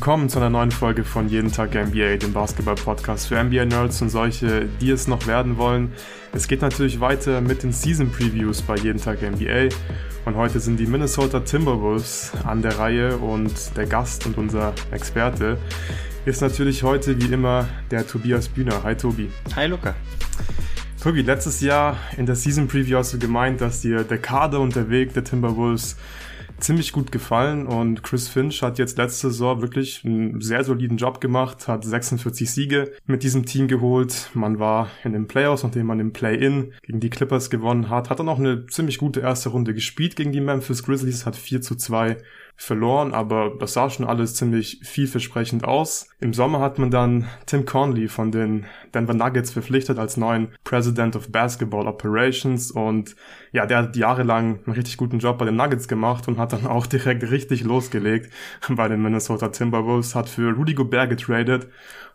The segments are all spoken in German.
Willkommen zu einer neuen Folge von Jeden Tag NBA, dem Basketball-Podcast für NBA-Nerds und solche, die es noch werden wollen. Es geht natürlich weiter mit den Season-Previews bei Jeden Tag NBA und heute sind die Minnesota Timberwolves an der Reihe und der Gast und unser Experte ist natürlich heute wie immer der Tobias Bühner. Hi Tobi. Hi Luca. Tobi, letztes Jahr in der Season Preview hast du gemeint, dass dir der Kader und der Weg der Timberwolves ziemlich gut gefallen und Chris Finch hat jetzt letzte Saison wirklich einen sehr soliden Job gemacht, hat 46 Siege mit diesem Team geholt. Man war in den Playoffs, nachdem man im Play-In gegen die Clippers gewonnen hat, hat dann auch eine ziemlich gute erste Runde gespielt gegen die Memphis Grizzlies, hat 4 zu 2 verloren, aber das sah schon alles ziemlich vielversprechend aus. Im Sommer hat man dann Tim Conley von den Denver Nuggets verpflichtet als neuen President of Basketball Operations und ja, der hat jahrelang einen richtig guten Job bei den Nuggets gemacht und hat dann auch direkt richtig losgelegt bei den Minnesota Timberwolves, hat für Rudy Gobert getradet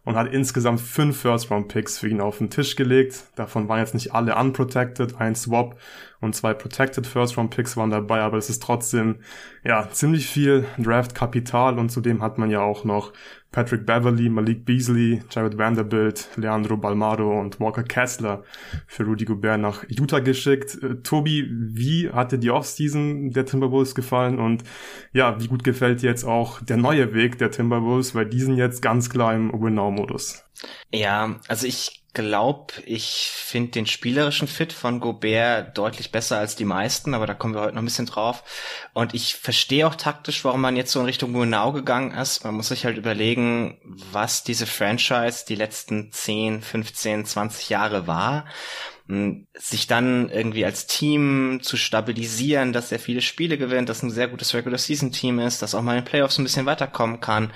und hat insgesamt fünf First-Round-Picks für ihn auf den Tisch gelegt. Davon waren jetzt nicht alle unprotected, ein Swap und zwei protected First-Round-Picks waren dabei, aber es ist trotzdem ja ziemlich viel Draft-Kapital und zudem hat man ja auch noch Patrick Beverly, Malik Beasley, Jared Vanderbilt, Leandro Balmado und Walker Kessler für Rudy Gobert nach Utah geschickt. Äh, Tobi, wie hat dir die Offseason der Timberwolves gefallen und ja, wie gut gefällt jetzt auch der neue Weg der Timberwolves, weil die sind jetzt ganz klar im Win-Now-Modus? Ja, also ich glaube, ich finde den spielerischen Fit von Gobert deutlich besser als die meisten, aber da kommen wir heute noch ein bisschen drauf. Und ich verstehe auch taktisch, warum man jetzt so in Richtung Munau gegangen ist. Man muss sich halt überlegen, was diese Franchise die letzten 10, 15, 20 Jahre war sich dann irgendwie als Team zu stabilisieren, dass er viele Spiele gewinnt, dass ein sehr gutes Regular Season Team ist, dass auch mal in den Playoffs ein bisschen weiterkommen kann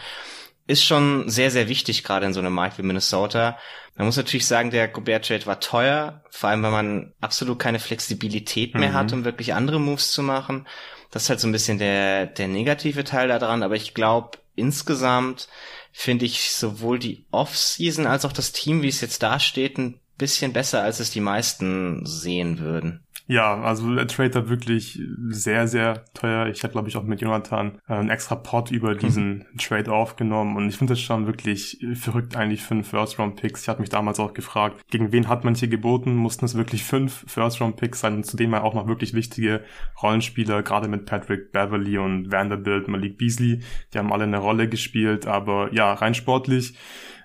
ist schon sehr, sehr wichtig, gerade in so einem Markt wie Minnesota. Man muss natürlich sagen, der Gobert Trade war teuer, vor allem weil man absolut keine Flexibilität mehr mhm. hat, um wirklich andere Moves zu machen. Das ist halt so ein bisschen der, der negative Teil daran, aber ich glaube, insgesamt finde ich sowohl die Off-Season als auch das Team, wie es jetzt dasteht, ein bisschen besser, als es die meisten sehen würden. Ja, also der Trade war wirklich sehr, sehr teuer. Ich habe, glaube ich, auch mit Jonathan äh, einen extra Pod über mhm. diesen mhm. Trade aufgenommen und ich finde das schon wirklich verrückt eigentlich für einen First-Round-Picks. Ich hatte mich damals auch gefragt, gegen wen hat man hier geboten? Mussten es wirklich fünf First-Round-Picks sein und zudem auch noch wirklich wichtige Rollenspieler, gerade mit Patrick Beverly und Vanderbilt, Malik Beasley. Die haben alle eine Rolle gespielt, aber ja, rein sportlich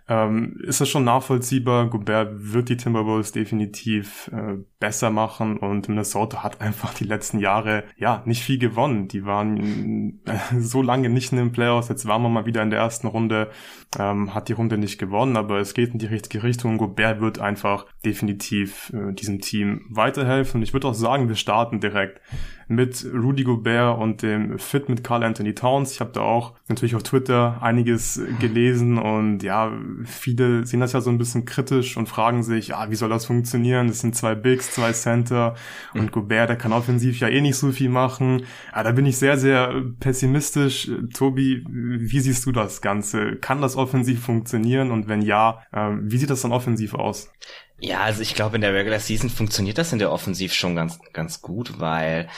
ähm, ist es schon nachvollziehbar. Gobert wird die Timberwolves definitiv äh, besser machen und Minnesota hat einfach die letzten Jahre ja nicht viel gewonnen. Die waren äh, so lange nicht in den Playoffs. Jetzt waren wir mal wieder in der ersten Runde, ähm, hat die Runde nicht gewonnen, aber es geht in die richtige Richtung. Gobert wird einfach definitiv äh, diesem Team weiterhelfen. Und ich würde auch sagen, wir starten direkt mit Rudy Gobert und dem Fit mit Carl Anthony Towns. Ich habe da auch natürlich auf Twitter einiges gelesen und ja, viele sehen das ja so ein bisschen kritisch und fragen sich, ah, wie soll das funktionieren? Das sind zwei Bigs, zwei Center und mhm. Gobert, der kann offensiv ja eh nicht so viel machen. Ja, da bin ich sehr, sehr pessimistisch. Tobi, wie siehst du das Ganze? Kann das offensiv funktionieren? Und wenn ja, äh, wie sieht das dann offensiv aus? Ja, also ich glaube, in der Regular Season funktioniert das in der Offensiv schon ganz, ganz gut, weil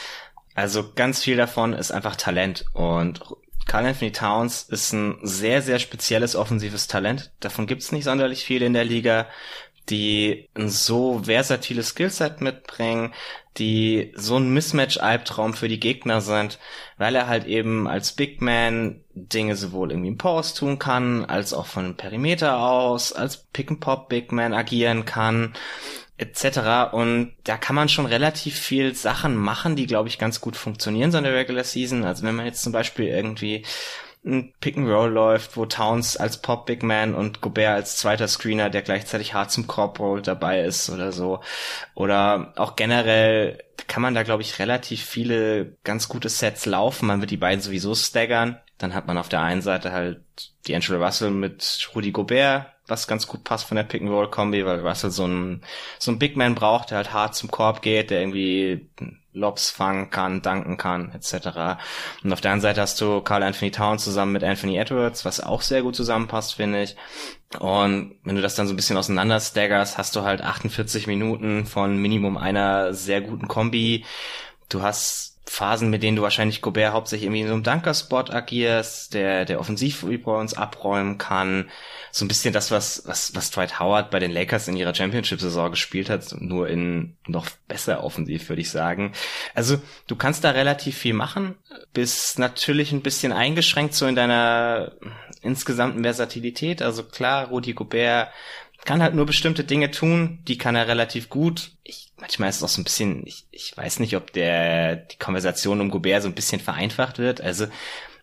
also ganz viel davon ist einfach Talent und Carl Anthony Towns ist ein sehr, sehr spezielles offensives Talent. Davon gibt's nicht sonderlich viele in der Liga die ein so versatiles Skillset mitbringen, die so ein Mismatch-Albtraum für die Gegner sind, weil er halt eben als Big Man Dinge sowohl irgendwie im Post tun kann, als auch von Perimeter aus, als Pick-and-Pop Big Man agieren kann, etc. Und da kann man schon relativ viel Sachen machen, die, glaube ich, ganz gut funktionieren so in der Regular Season. Also wenn man jetzt zum Beispiel irgendwie ein Pick and Roll läuft, wo Towns als Pop Big Man und Gobert als zweiter Screener, der gleichzeitig hart zum Korb rollt, dabei ist oder so. Oder auch generell kann man da, glaube ich, relativ viele ganz gute Sets laufen. Man wird die beiden sowieso staggern. Dann hat man auf der einen Seite halt die Angela Russell mit Rudy Gobert, was ganz gut passt von der Pick-and-Roll-Kombi, weil Russell so ein, so ein Big Man braucht, der halt hart zum Korb geht, der irgendwie Lobs fangen kann, danken kann, etc. Und auf der anderen Seite hast du Carl Anthony Towns zusammen mit Anthony Edwards, was auch sehr gut zusammenpasst, finde ich. Und wenn du das dann so ein bisschen auseinander staggerst, hast du halt 48 Minuten von Minimum einer sehr guten Kombi, du hast Phasen, mit denen du wahrscheinlich Gobert hauptsächlich irgendwie in so einem Dunker-Spot agierst, der, der Offensiv-Rebounds abräumen kann. So ein bisschen das, was, was, was Dwight Howard bei den Lakers in ihrer Championship-Saison gespielt hat, nur in noch besser offensiv, würde ich sagen. Also, du kannst da relativ viel machen, bist natürlich ein bisschen eingeschränkt so in deiner insgesamten Versatilität. Also klar, Rudi Gobert kann halt nur bestimmte Dinge tun, die kann er relativ gut. Ich, manchmal ist es auch so ein bisschen, ich, ich weiß nicht, ob der die Konversation um Gobert so ein bisschen vereinfacht wird. Also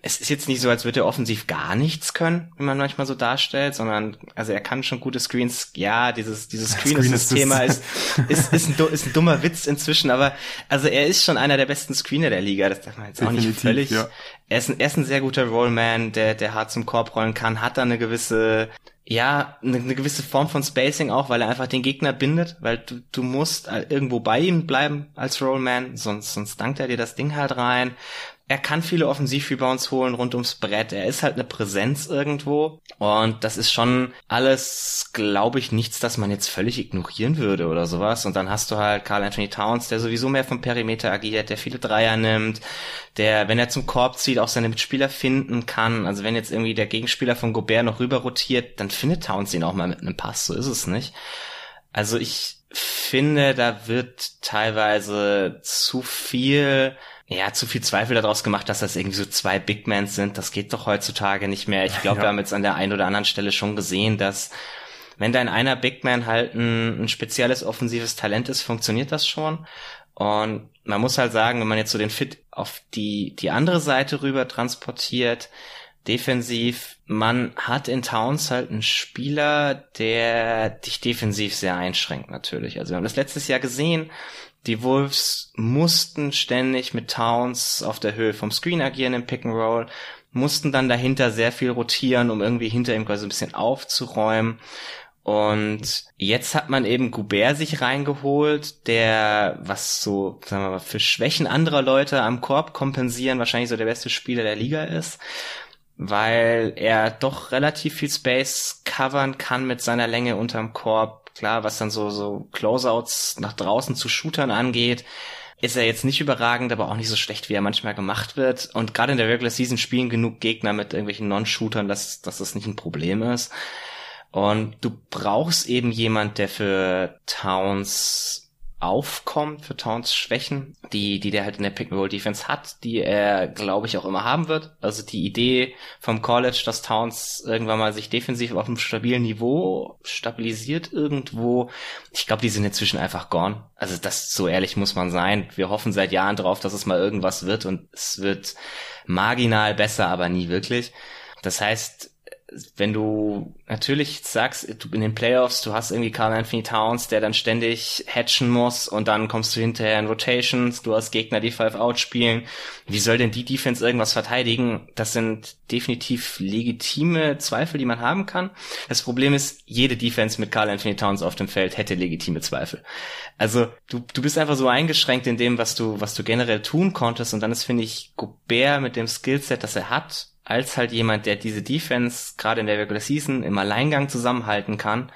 es ist jetzt nicht so, als würde er offensiv gar nichts können, wie man manchmal so darstellt, sondern also er kann schon gute Screens. Ja, dieses dieses Screen-Thema ist, ist, ist, ein, ist ein dummer Witz inzwischen, aber also er ist schon einer der besten Screener der Liga. Das darf man jetzt Definitiv, auch nicht völlig. Ja. Er ist, ein, er ist ein sehr guter Rollman, der der hart zum Korb rollen kann, hat da eine gewisse ja, eine, eine gewisse Form von Spacing auch, weil er einfach den Gegner bindet, weil du, du musst irgendwo bei ihm bleiben als Rollman, sonst, sonst dankt er dir das Ding halt rein er kann viele Offensiv-Rebounds holen rund ums Brett. Er ist halt eine Präsenz irgendwo. Und das ist schon alles, glaube ich, nichts, das man jetzt völlig ignorieren würde oder sowas. Und dann hast du halt Carl Anthony Towns, der sowieso mehr vom Perimeter agiert, der viele Dreier nimmt, der, wenn er zum Korb zieht, auch seine Mitspieler finden kann. Also wenn jetzt irgendwie der Gegenspieler von Gobert noch rüber rotiert, dann findet Towns ihn auch mal mit einem Pass. So ist es nicht. Also ich finde, da wird teilweise zu viel ja, zu viel Zweifel daraus gemacht, dass das irgendwie so zwei Big Mans sind. Das geht doch heutzutage nicht mehr. Ich glaube, ja. wir haben jetzt an der einen oder anderen Stelle schon gesehen, dass wenn dein einer Big Man halt ein, ein spezielles offensives Talent ist, funktioniert das schon. Und man muss halt sagen, wenn man jetzt so den Fit auf die, die andere Seite rüber transportiert, defensiv, man hat in Towns halt einen Spieler, der dich defensiv sehr einschränkt natürlich. Also wir haben das letztes Jahr gesehen, die Wolves mussten ständig mit Towns auf der Höhe vom Screen agieren im Pick and Roll, mussten dann dahinter sehr viel rotieren, um irgendwie hinter ihm quasi ein bisschen aufzuräumen. Und jetzt hat man eben Goubert sich reingeholt, der, was so, sagen wir mal, für Schwächen anderer Leute am Korb kompensieren, wahrscheinlich so der beste Spieler der Liga ist, weil er doch relativ viel Space covern kann mit seiner Länge unterm Korb Klar, was dann so, so Closeouts nach draußen zu Shootern angeht, ist er jetzt nicht überragend, aber auch nicht so schlecht, wie er manchmal gemacht wird. Und gerade in der Regular Season spielen genug Gegner mit irgendwelchen Non-Shootern, dass, dass das nicht ein Problem ist. Und du brauchst eben jemand, der für Towns aufkommt für Towns Schwächen, die, die der halt in der Pick-and-Roll-Defense hat, die er, glaube ich, auch immer haben wird. Also die Idee vom College, dass Towns irgendwann mal sich defensiv auf einem stabilen Niveau stabilisiert irgendwo, ich glaube, die sind inzwischen einfach gone. Also das, so ehrlich muss man sein. Wir hoffen seit Jahren drauf, dass es mal irgendwas wird und es wird marginal besser, aber nie wirklich. Das heißt, wenn du natürlich sagst, du in den Playoffs, du hast irgendwie Carl Anthony Towns, der dann ständig hatchen muss und dann kommst du hinterher in Rotations, du hast Gegner, die Five Out spielen. Wie soll denn die Defense irgendwas verteidigen? Das sind definitiv legitime Zweifel, die man haben kann. Das Problem ist, jede Defense mit Carl Anthony Towns auf dem Feld hätte legitime Zweifel. Also du, du bist einfach so eingeschränkt in dem, was du, was du generell tun konntest und dann ist, finde ich, Gobert mit dem Skillset, das er hat, als halt jemand, der diese Defense gerade in der Regular Season im Alleingang zusammenhalten kann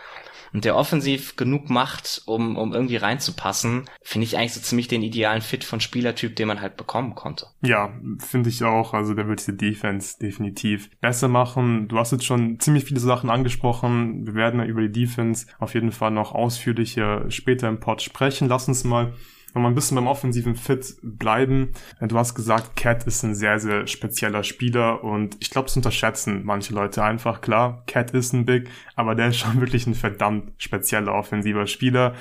und der offensiv genug macht, um, um irgendwie reinzupassen, finde ich eigentlich so ziemlich den idealen Fit von Spielertyp, den man halt bekommen konnte. Ja, finde ich auch. Also der wird diese Defense definitiv besser machen. Du hast jetzt schon ziemlich viele Sachen angesprochen. Wir werden über die Defense auf jeden Fall noch ausführlicher später im Pod sprechen. Lass uns mal wir ein bisschen beim offensiven Fit bleiben. Du hast gesagt, Cat ist ein sehr, sehr spezieller Spieler und ich glaube, das unterschätzen manche Leute einfach. Klar, Cat ist ein Big, aber der ist schon wirklich ein verdammt spezieller offensiver Spieler.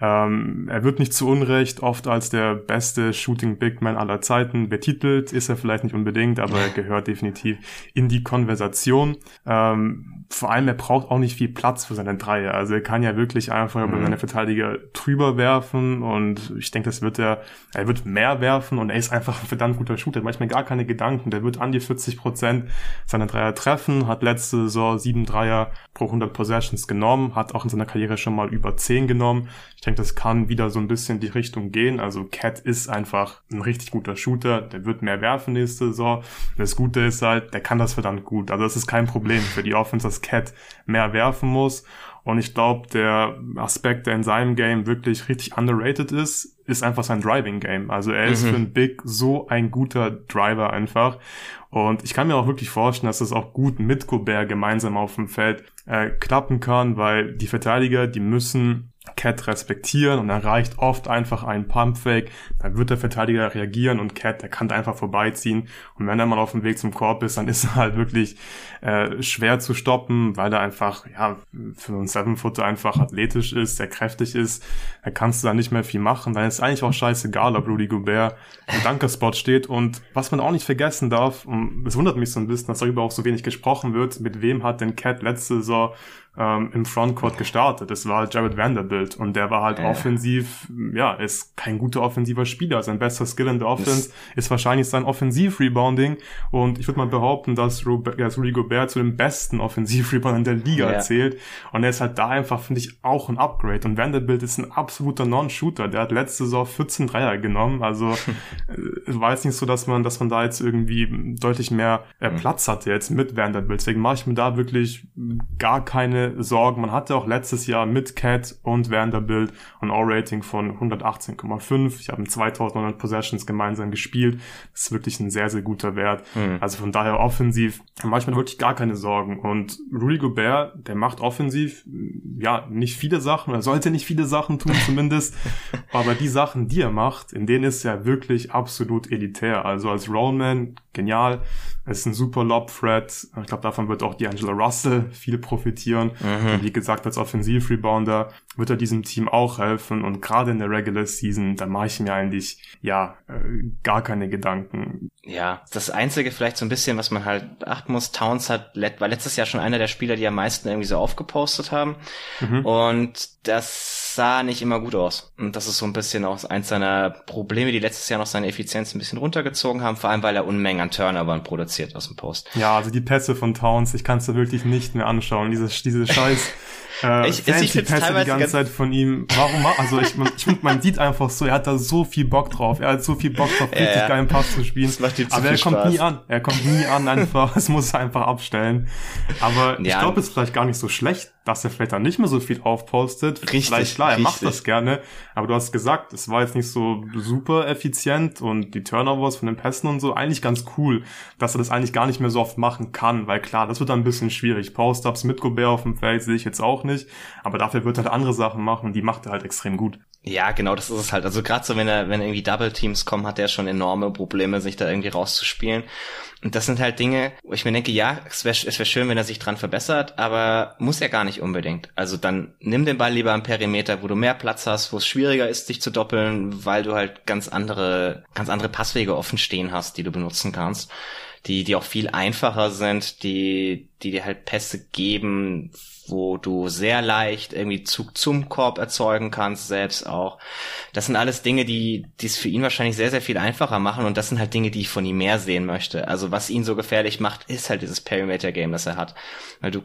Ähm, er wird nicht zu Unrecht oft als der beste Shooting Big Man aller Zeiten betitelt. Ist er vielleicht nicht unbedingt, aber er gehört definitiv in die Konversation. Ähm, vor allem, er braucht auch nicht viel Platz für seine Dreier. Also er kann ja wirklich einfach mhm. über seine Verteidiger drüber werfen und ich denke, das wird er, er wird mehr werfen und er ist einfach ein verdammt guter Shooter. Manchmal gar keine Gedanken. Der wird an die 40 Prozent seiner Dreier treffen, hat letzte Saison sieben Dreier pro 100 Possessions genommen, hat auch in seiner Karriere schon mal über 10 genommen. Ich denke, das kann wieder so ein bisschen die Richtung gehen. Also Cat ist einfach ein richtig guter Shooter. Der wird mehr werfen nächste Saison. Das Gute ist halt, der kann das verdammt gut. Also das ist kein Problem für die Offense, dass Cat mehr werfen muss. Und ich glaube, der Aspekt, der in seinem Game wirklich richtig underrated ist, ist einfach sein Driving Game. Also er ist mhm. für ein Big so ein guter Driver einfach. Und ich kann mir auch wirklich vorstellen, dass das auch gut mit Gobert gemeinsam auf dem Feld äh, klappen kann, weil die Verteidiger, die müssen Cat respektieren und dann reicht oft einfach ein Pumpfake, dann wird der Verteidiger reagieren und Cat, der kann einfach vorbeiziehen. Und wenn er mal auf dem Weg zum Korb ist, dann ist er halt wirklich äh, schwer zu stoppen, weil er einfach, ja, für einen Seven-Footer einfach athletisch ist, sehr kräftig ist, da kannst du da nicht mehr viel machen, dann ist eigentlich auch scheißegal, ob Rudy Gobert im Dunkerspot steht. Und was man auch nicht vergessen darf, und es wundert mich so ein bisschen, dass darüber auch so wenig gesprochen wird, mit wem hat denn Cat letzte Saison ähm, im Frontcourt gestartet. Das war Jared Vanderbilt und der war halt äh. offensiv, ja, ist kein guter offensiver Spieler. Sein bester Skill in der Offense das ist wahrscheinlich sein Offensiv-Rebounding und ich würde mal behaupten, dass, Rudy Gobert zu den besten Offensiv-Reboundern der Liga ja. zählt und er ist halt da einfach, finde ich, auch ein Upgrade und Vanderbilt ist ein absoluter Non-Shooter. Der hat letzte Saison 14 Dreier genommen, also äh, war jetzt nicht so, dass man, dass man da jetzt irgendwie deutlich mehr äh, mhm. Platz hatte jetzt mit Vanderbilt. Deswegen mache ich mir da wirklich gar keine Sorgen. Man hatte auch letztes Jahr mit Cat und Vanderbilt ein All-Rating von 118,5. Ich habe 2900 Possessions gemeinsam gespielt. Das ist wirklich ein sehr, sehr guter Wert. Mhm. Also von daher offensiv manchmal wirklich gar keine Sorgen. Und Rudy Gobert, der macht offensiv, ja, nicht viele Sachen, er sollte nicht viele Sachen tun zumindest. aber die Sachen, die er macht, in denen ist er wirklich absolut elitär. Also als Rollman, genial. Er ist ein super Lob-Threat. Ich glaube, davon wird auch D'Angelo Russell viel profitieren. Mhm. Wie gesagt, als Offensiv-Rebounder wird er diesem Team auch helfen. Und gerade in der Regular Season, da mache ich mir eigentlich, ja, äh, gar keine Gedanken. Ja, das Einzige vielleicht so ein bisschen, was man halt beachten muss, Towns hat, war letztes Jahr schon einer der Spieler, die am meisten irgendwie so aufgepostet haben. Mhm. Und das sah nicht immer gut aus. Und das ist so ein bisschen auch eins seiner Probleme, die letztes Jahr noch seine Effizienz ein bisschen runtergezogen haben, vor allem weil er Unmengen an Turnovern produziert aus dem Post. Ja, also die Pässe von Towns, ich kann es wirklich nicht mehr anschauen. Diese, diese scheiß äh, ich, ich Pässe die ganze Zeit von ihm. Warum? Also ich, ich finde, man sieht einfach so, er hat da so viel Bock drauf. Er hat so viel Bock drauf, richtig ja, geilen Pass zu spielen. Aber er kommt Spaß. nie an. Er kommt nie an einfach. Es muss er einfach abstellen. Aber ja. ich glaube, es ist vielleicht gar nicht so schlecht, dass er vielleicht dann nicht mehr so viel aufpostet. Richtig. Vielleicht klar, er richtig. macht das gerne. Aber du hast gesagt, es war jetzt nicht so super effizient und die Turnovers von den Pässen und so eigentlich ganz cool, dass er das eigentlich gar nicht mehr so oft machen kann, weil klar, das wird dann ein bisschen schwierig. Post-Ups mit Gobert auf dem Feld sehe ich jetzt auch nicht. Aber dafür wird er halt andere Sachen machen und die macht er halt extrem gut. Ja, genau, das ist es halt. Also gerade so, wenn er, wenn irgendwie Double Teams kommen, hat er schon enorme Probleme, sich da irgendwie rauszuspielen. Und das sind halt Dinge, wo ich mir denke, ja, es wäre es wär schön, wenn er sich dran verbessert, aber muss er gar nicht unbedingt. Also dann nimm den Ball lieber am Perimeter, wo du mehr Platz hast, wo es schwieriger ist, dich zu doppeln, weil du halt ganz andere, ganz andere Passwege offen stehen hast, die du benutzen kannst die, die auch viel einfacher sind, die, die dir halt Pässe geben, wo du sehr leicht irgendwie Zug zum Korb erzeugen kannst, selbst auch. Das sind alles Dinge, die es für ihn wahrscheinlich sehr, sehr viel einfacher machen und das sind halt Dinge, die ich von ihm mehr sehen möchte. Also was ihn so gefährlich macht, ist halt dieses Perimeter-Game, das er hat. Weil du,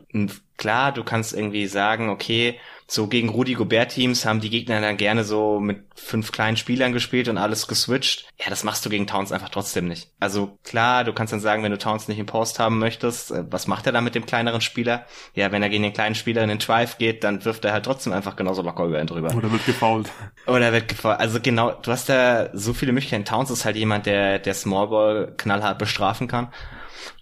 klar, du kannst irgendwie sagen, okay, so gegen Rudi Gobert Teams haben die Gegner dann gerne so mit fünf kleinen Spielern gespielt und alles geswitcht. Ja, das machst du gegen Towns einfach trotzdem nicht. Also klar, du kannst dann sagen, wenn du Towns nicht im Post haben möchtest, äh, was macht er dann mit dem kleineren Spieler? Ja, wenn er gegen den kleinen Spieler in den Drive geht, dann wirft er halt trotzdem einfach genauso locker über ihn drüber. Oder wird gefoult. Oder wird gefoult. Also genau, du hast da so viele Möglichkeiten. Towns ist halt jemand, der, der Smallball knallhart bestrafen kann.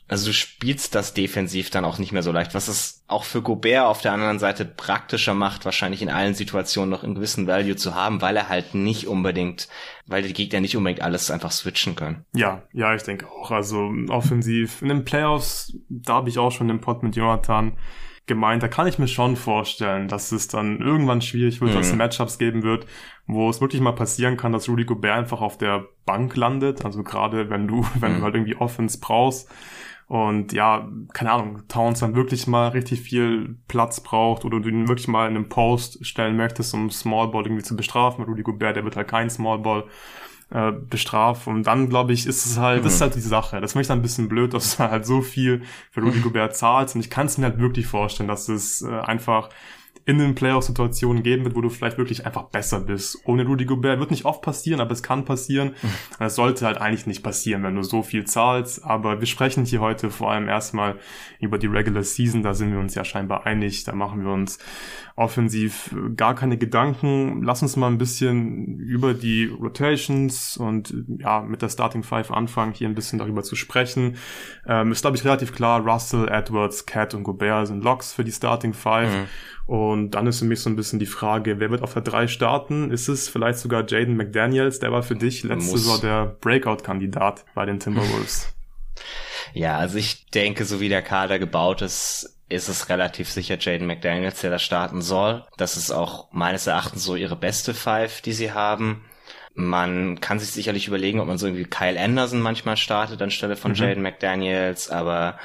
Also du spielst das defensiv dann auch nicht mehr so leicht, was es auch für Gobert auf der anderen Seite praktischer macht, wahrscheinlich in allen Situationen noch einen gewissen Value zu haben, weil er halt nicht unbedingt, weil die Gegner nicht unbedingt alles einfach switchen können. Ja, ja, ich denke auch. Also offensiv in den Playoffs, da habe ich auch schon den Pod mit Jonathan gemeint, da kann ich mir schon vorstellen, dass es dann irgendwann schwierig wird, mhm. dass es Matchups geben wird, wo es wirklich mal passieren kann, dass Rudy Gobert einfach auf der Bank landet. Also gerade wenn du, wenn mhm. du halt irgendwie Offense brauchst, und ja, keine Ahnung, Towns dann wirklich mal richtig viel Platz braucht oder du ihn wirklich mal in einen Post stellen möchtest, um Smallball irgendwie zu bestrafen. Rudy Gobert, der wird halt kein Smallball äh, bestraft. Und dann, glaube ich, ist es halt, mhm. das ist mhm. halt die Sache. Das finde ich dann ein bisschen blöd, dass du halt so viel für Rudy Gobert zahlst. Und ich kann es mir halt wirklich vorstellen, dass es äh, einfach in den Playoff-Situationen geben wird, wo du vielleicht wirklich einfach besser bist. Ohne Rudy Gobert wird nicht oft passieren, aber es kann passieren. Es sollte halt eigentlich nicht passieren, wenn du so viel zahlst. Aber wir sprechen hier heute vor allem erstmal über die Regular Season. Da sind wir uns ja scheinbar einig. Da machen wir uns offensiv gar keine Gedanken. Lass uns mal ein bisschen über die Rotations und ja, mit der Starting Five anfangen, hier ein bisschen darüber zu sprechen. Ähm, ist, glaube ich, relativ klar, Russell, Edwards, Cat und Gobert sind Locks für die Starting Five. Mhm. Und dann ist für mich so ein bisschen die Frage, wer wird auf der 3 starten? Ist es vielleicht sogar Jaden McDaniels? Der war für dich letzte Muss. Saison der Breakout-Kandidat bei den Timberwolves. Ja, also ich denke, so wie der Kader gebaut ist, ist es relativ sicher Jaden McDaniels, der da starten soll. Das ist auch meines Erachtens so ihre beste Five, die sie haben. Man kann sich sicherlich überlegen, ob man so irgendwie Kyle Anderson manchmal startet anstelle von mhm. Jaden McDaniels, aber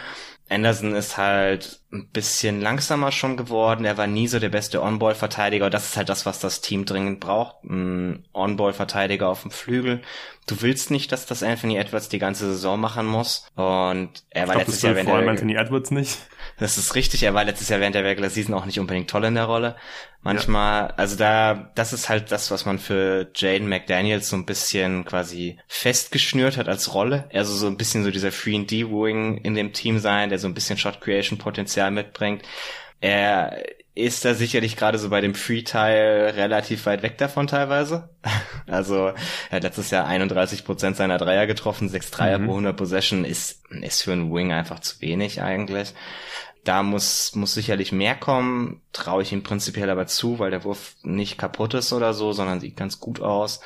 Anderson ist halt ein bisschen langsamer schon geworden. Er war nie so der beste On-Ball-Verteidiger. Das ist halt das, was das Team dringend braucht. Ein On-Ball-Verteidiger auf dem Flügel. Du willst nicht, dass das Anthony Edwards die ganze Saison machen muss. Und er war glaub, letztes Jahr, wenn vor allem Anthony Edwards nicht. Das ist richtig. Er war letztes Jahr während der Regular Season auch nicht unbedingt toll in der Rolle. Manchmal, ja. also da, das ist halt das, was man für Jaden McDaniels so ein bisschen quasi festgeschnürt hat als Rolle. Also so ein bisschen so dieser 3D-Wing in dem Team sein, der so ein bisschen Shot Creation Potenzial mitbringt. Er ist da sicherlich gerade so bei dem Free-Teil relativ weit weg davon teilweise. Also er hat letztes Jahr 31 Prozent seiner Dreier getroffen, 6 Dreier mhm. pro 100 Possession ist, ist für einen Wing einfach zu wenig eigentlich. Da muss, muss sicherlich mehr kommen, traue ich ihm prinzipiell aber zu, weil der Wurf nicht kaputt ist oder so, sondern sieht ganz gut aus.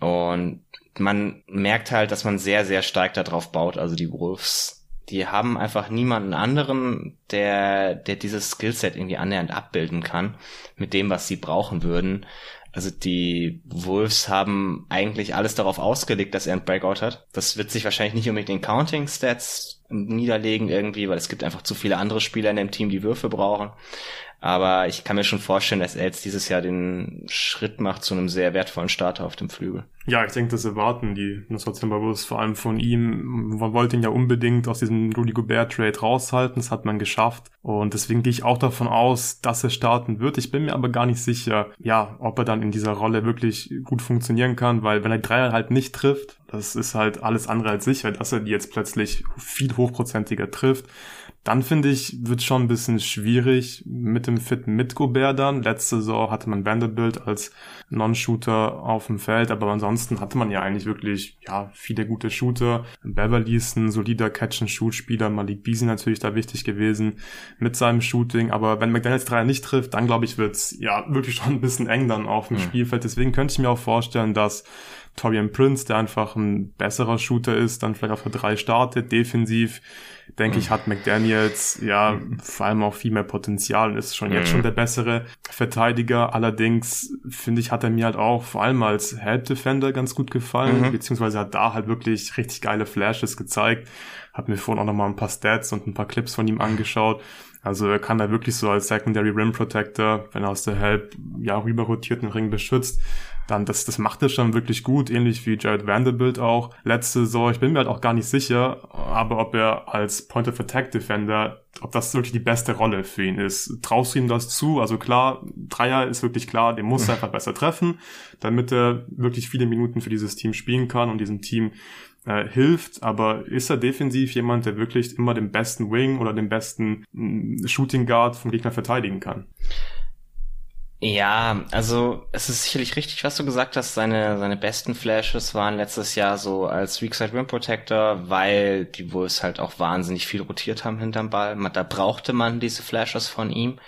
Und man merkt halt, dass man sehr, sehr stark darauf baut. Also die Wolves, die haben einfach niemanden anderen, der, der dieses Skillset irgendwie annähernd abbilden kann mit dem, was sie brauchen würden. Also die Wolves haben eigentlich alles darauf ausgelegt, dass er ein Breakout hat. Das wird sich wahrscheinlich nicht unbedingt den Counting Stats niederlegen irgendwie, weil es gibt einfach zu viele andere Spieler in dem Team, die Würfe brauchen. Aber ich kann mir schon vorstellen, dass er jetzt dieses Jahr den Schritt macht zu einem sehr wertvollen Starter auf dem Flügel. Ja, ich denke, das erwarten die Minnesota Timberwolves vor allem von ihm. Man wollte ihn ja unbedingt aus diesem Rudy Gobert Trade raushalten. Das hat man geschafft. Und deswegen gehe ich auch davon aus, dass er starten wird. Ich bin mir aber gar nicht sicher, ja, ob er dann in dieser Rolle wirklich gut funktionieren kann, weil wenn er Dreier halt nicht trifft, das ist halt alles andere als sicher, dass er die jetzt plötzlich viel hochprozentiger trifft dann finde ich, wird schon ein bisschen schwierig mit dem Fit mit Gobert dann. Letzte Saison hatte man Vanderbilt als Non-Shooter auf dem Feld, aber ansonsten hatte man ja eigentlich wirklich, ja, viele gute Shooter. Beverly ist ein solider Catch-and-Shoot-Spieler, Malik Beasley natürlich da wichtig gewesen mit seinem Shooting, aber wenn McDaniels Dreier nicht trifft, dann glaube ich, wird's ja wirklich schon ein bisschen eng dann auf dem mhm. Spielfeld. Deswegen könnte ich mir auch vorstellen, dass Torian Prince, der einfach ein besserer Shooter ist, dann vielleicht auf der 3 startet, defensiv denke ich, hat McDaniels ja vor allem auch viel mehr Potenzial und ist schon jetzt schon mhm. der bessere Verteidiger. Allerdings finde ich, hat er mir halt auch vor allem als Help Defender ganz gut gefallen, mhm. beziehungsweise hat da halt wirklich richtig geile Flashes gezeigt. Hab mir vorhin auch noch mal ein paar Stats und ein paar Clips von ihm angeschaut. Also er kann da wirklich so als Secondary Rim Protector, wenn er aus der Help ja rüber rotiert den Ring beschützt, dann das, das macht er schon wirklich gut, ähnlich wie Jared Vanderbilt auch letzte Saison. Ich bin mir halt auch gar nicht sicher, aber ob er als Point of Attack Defender, ob das wirklich die beste Rolle für ihn ist. Traust du ihm das zu? Also klar, Dreier ist wirklich klar, den muss er einfach besser treffen, damit er wirklich viele Minuten für dieses Team spielen kann und diesem Team äh, hilft, aber ist er defensiv jemand, der wirklich immer den besten Wing oder den besten mm, Shooting Guard vom Gegner verteidigen kann? Ja, also es ist sicherlich richtig, was du gesagt hast. Seine, seine besten Flashes waren letztes Jahr so als Weakside Rim Protector, weil die Wolves halt auch wahnsinnig viel rotiert haben hinterm Ball. Da brauchte man diese Flashes von ihm.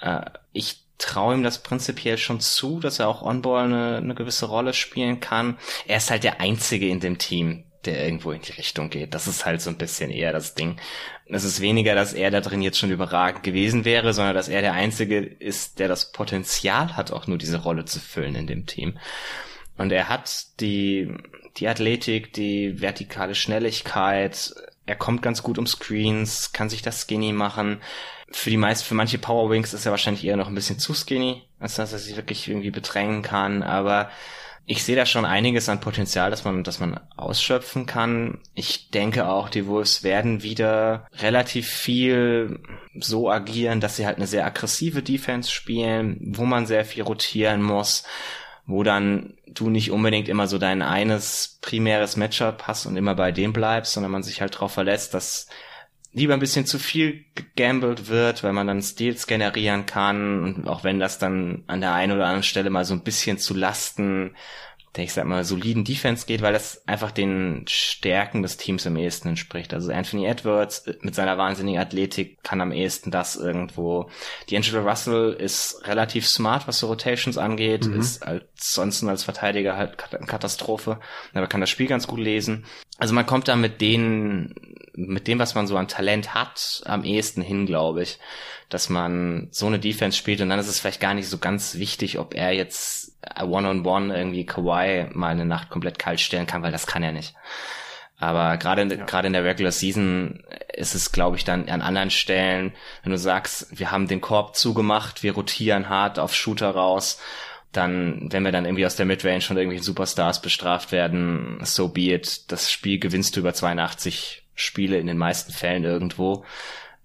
Äh, ich traue ihm das prinzipiell schon zu, dass er auch On-Ball eine, eine gewisse Rolle spielen kann. Er ist halt der Einzige in dem Team, der irgendwo in die Richtung geht. Das ist halt so ein bisschen eher das Ding. Es ist weniger, dass er da drin jetzt schon überragend gewesen wäre, sondern dass er der Einzige ist, der das Potenzial hat, auch nur diese Rolle zu füllen in dem Team. Und er hat die, die Athletik, die vertikale Schnelligkeit, er kommt ganz gut um Screens, kann sich das skinny machen. Für die meisten, für manche Power Wings ist er wahrscheinlich eher noch ein bisschen zu skinny, als dass er sich wirklich irgendwie bedrängen kann, aber ich sehe da schon einiges an Potenzial, dass man, dass man ausschöpfen kann. Ich denke auch, die Wolves werden wieder relativ viel so agieren, dass sie halt eine sehr aggressive Defense spielen, wo man sehr viel rotieren muss, wo dann du nicht unbedingt immer so dein eines primäres Matchup hast und immer bei dem bleibst, sondern man sich halt darauf verlässt, dass lieber ein bisschen zu viel gegambelt wird, weil man dann Steals generieren kann und auch wenn das dann an der einen oder anderen Stelle mal so ein bisschen zu Lasten der ich sag mal soliden Defense geht, weil das einfach den Stärken des Teams am ehesten entspricht. Also Anthony Edwards mit seiner wahnsinnigen Athletik kann am ehesten das irgendwo. D'Angelo Russell ist relativ smart, was so Rotations angeht, mhm. ist als sonst als Verteidiger halt Katastrophe, aber kann das Spiel ganz gut lesen. Also man kommt da mit denen, mit dem, was man so an Talent hat, am ehesten hin, glaube ich, dass man so eine Defense spielt und dann ist es vielleicht gar nicht so ganz wichtig, ob er jetzt One-on-One -on -one irgendwie Kawhi mal eine Nacht komplett kalt stellen kann, weil das kann er nicht. Aber gerade ja. gerade in der Regular Season ist es, glaube ich, dann an anderen Stellen, wenn du sagst, wir haben den Korb zugemacht, wir rotieren hart auf Shooter raus dann, wenn wir dann irgendwie aus der Midrange von irgendwelchen Superstars bestraft werden, so be it. Das Spiel gewinnst du über 82 Spiele in den meisten Fällen irgendwo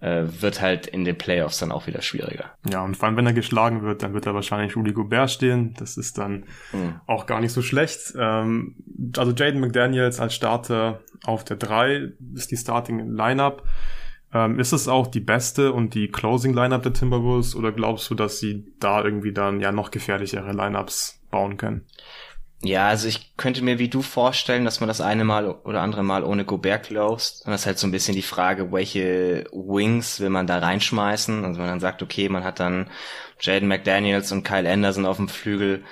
äh, wird halt in den Playoffs dann auch wieder schwieriger. Ja, und vor allem, wenn er geschlagen wird, dann wird er wahrscheinlich Rudy Gobert stehen. Das ist dann mhm. auch gar nicht so schlecht. Ähm, also Jaden McDaniels als Starter auf der 3 ist die Starting Lineup. Ähm, ist es auch die beste und die Closing Lineup der Timberwolves oder glaubst du, dass sie da irgendwie dann ja noch gefährlichere Lineups bauen können? Ja, also ich könnte mir wie du vorstellen, dass man das eine Mal oder andere Mal ohne Gobert closed. Und das ist halt so ein bisschen die Frage, welche Wings will man da reinschmeißen. Also wenn man dann sagt, okay, man hat dann Jaden McDaniels und Kyle Anderson auf dem Flügel,